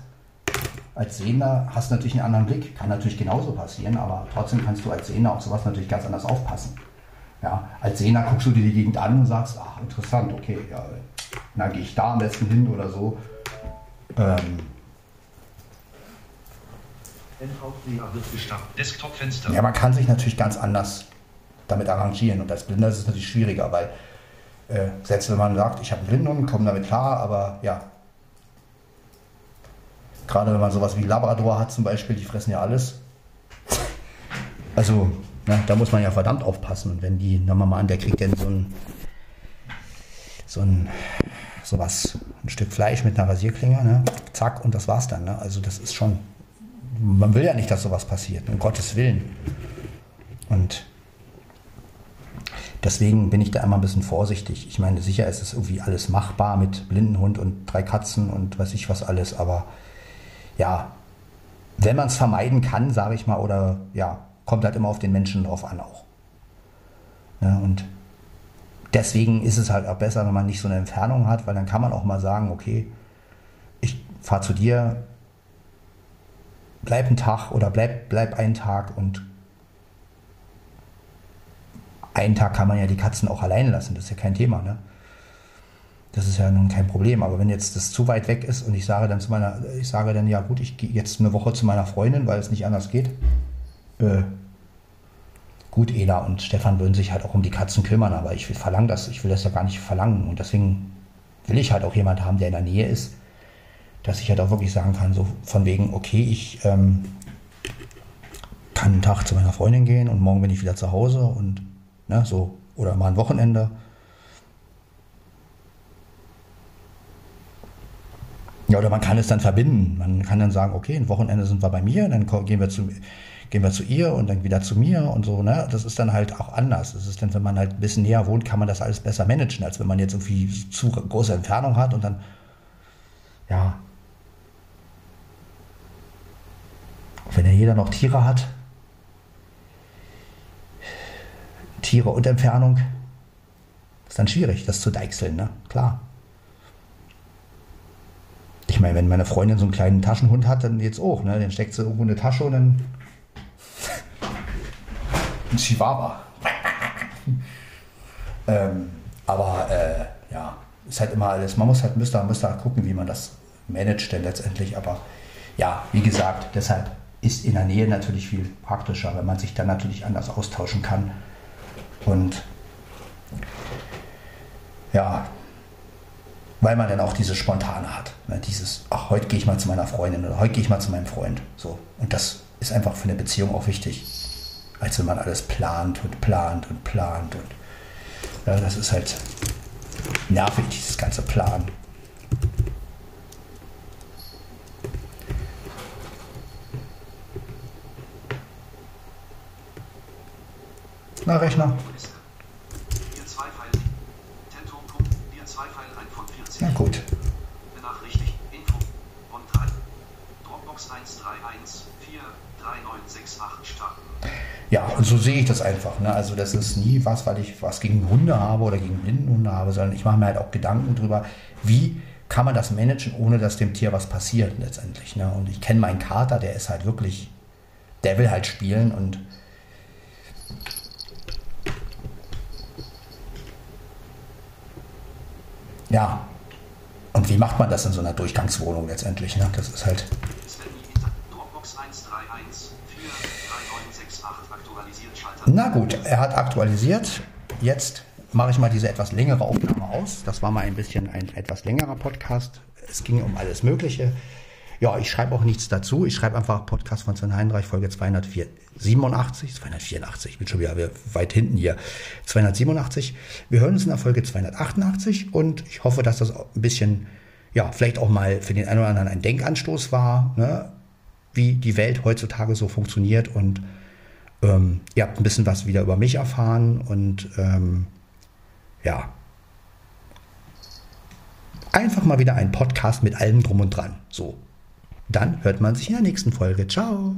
als Sehender hast du natürlich einen anderen Blick. Kann natürlich genauso passieren, aber trotzdem kannst du als Sehender auf sowas natürlich ganz anders aufpassen. Ja, als Sehender guckst du dir die Gegend an und sagst, ach, interessant, okay, ja, dann gehe ich da am besten hin oder so. Ähm. Ja, man kann sich natürlich ganz anders damit arrangieren und als Blinder ist es natürlich schwieriger, weil äh, selbst wenn man sagt, ich habe einen Blindhund, komme damit klar, aber ja, gerade wenn man sowas wie Labrador hat zum Beispiel, die fressen ja alles. Also, na, ne, da muss man ja verdammt aufpassen. Und wenn die, nehmen wir mal an, der kriegt dann so ein, so ein, sowas, ein Stück Fleisch mit einer Rasierklinge, ne? zack, und das war's dann. Ne? Also das ist schon, man will ja nicht, dass sowas passiert, um Gottes Willen. Und deswegen bin ich da immer ein bisschen vorsichtig. Ich meine, sicher ist es irgendwie alles machbar mit Blindenhund und drei Katzen und weiß ich was alles, aber ja, wenn man es vermeiden kann, sage ich mal, oder ja, kommt halt immer auf den Menschen drauf an auch. Ja, und deswegen ist es halt auch besser, wenn man nicht so eine Entfernung hat, weil dann kann man auch mal sagen, okay, ich fahre zu dir, bleib einen Tag oder bleib, bleib einen Tag und einen Tag kann man ja die Katzen auch allein lassen, das ist ja kein Thema, ne? Das ist ja nun kein Problem. Aber wenn jetzt das zu weit weg ist und ich sage dann zu meiner, ich sage dann, ja gut, ich gehe jetzt eine Woche zu meiner Freundin, weil es nicht anders geht. Äh, gut, Eda und Stefan würden sich halt auch um die Katzen kümmern, aber ich will verlangen das, ich will das ja gar nicht verlangen. Und deswegen will ich halt auch jemand haben, der in der Nähe ist, dass ich halt auch wirklich sagen kann, so von wegen, okay, ich ähm, kann einen Tag zu meiner Freundin gehen und morgen bin ich wieder zu Hause und ne, so, oder mal ein Wochenende. Ja, oder man kann es dann verbinden. Man kann dann sagen, okay, ein Wochenende sind wir bei mir, dann gehen wir zu, gehen wir zu ihr und dann wieder zu mir und so. Ne? Das ist dann halt auch anders. Das ist dann, wenn man halt ein bisschen näher wohnt, kann man das alles besser managen, als wenn man jetzt irgendwie zu große Entfernung hat und dann, ja, Wenn ja jeder noch Tiere hat, Tiere und Entfernung, ist dann schwierig, das zu deichseln, ne? Klar. Ich meine, wenn meine Freundin so einen kleinen Taschenhund hat, dann jetzt auch, ne? Den steckt sie irgendwo in eine Tasche und dann. ein Chihuahua. ähm, aber äh, ja, ist halt immer alles. Man muss halt, müsste, müsste halt gucken, wie man das managt denn letztendlich. Aber ja, wie gesagt, deshalb ist in der Nähe natürlich viel praktischer, wenn man sich dann natürlich anders austauschen kann. Und ja, weil man dann auch diese Spontane hat. Ne? Dieses, ach, heute gehe ich mal zu meiner Freundin oder heute gehe ich mal zu meinem Freund. So. Und das ist einfach für eine Beziehung auch wichtig, als wenn man alles plant und plant und plant. Und ja, das ist halt nervig, dieses ganze Plan. Na, Rechner. Na gut. Benachrichtigt. Info. Und 3. Dropbox 131 starten. Ja, und so sehe ich das einfach. Ne? Also das ist nie was, weil ich was gegen Hunde habe oder gegen Blindenhunde habe, sondern ich mache mir halt auch Gedanken darüber, wie kann man das managen, ohne dass dem Tier was passiert letztendlich. Ne? Und ich kenne meinen Kater, der ist halt wirklich, der will halt spielen und ja, und wie macht man das in so einer Durchgangswohnung letztendlich? Ne? Das ist halt. Na gut, er hat aktualisiert. Jetzt mache ich mal diese etwas längere Aufnahme aus. Das war mal ein bisschen ein etwas längerer Podcast. Es ging um alles Mögliche. Ja, ich schreibe auch nichts dazu. Ich schreibe einfach Podcast von Sven Heinreich, Folge 287, 284, ich bin schon wieder weit hinten hier, 287. Wir hören uns in der Folge 288 und ich hoffe, dass das ein bisschen, ja, vielleicht auch mal für den einen oder anderen ein Denkanstoß war, ne, wie die Welt heutzutage so funktioniert und ähm, ihr habt ein bisschen was wieder über mich erfahren und ähm, ja, einfach mal wieder ein Podcast mit allem drum und dran. So, dann hört man sich in der nächsten Folge. Ciao.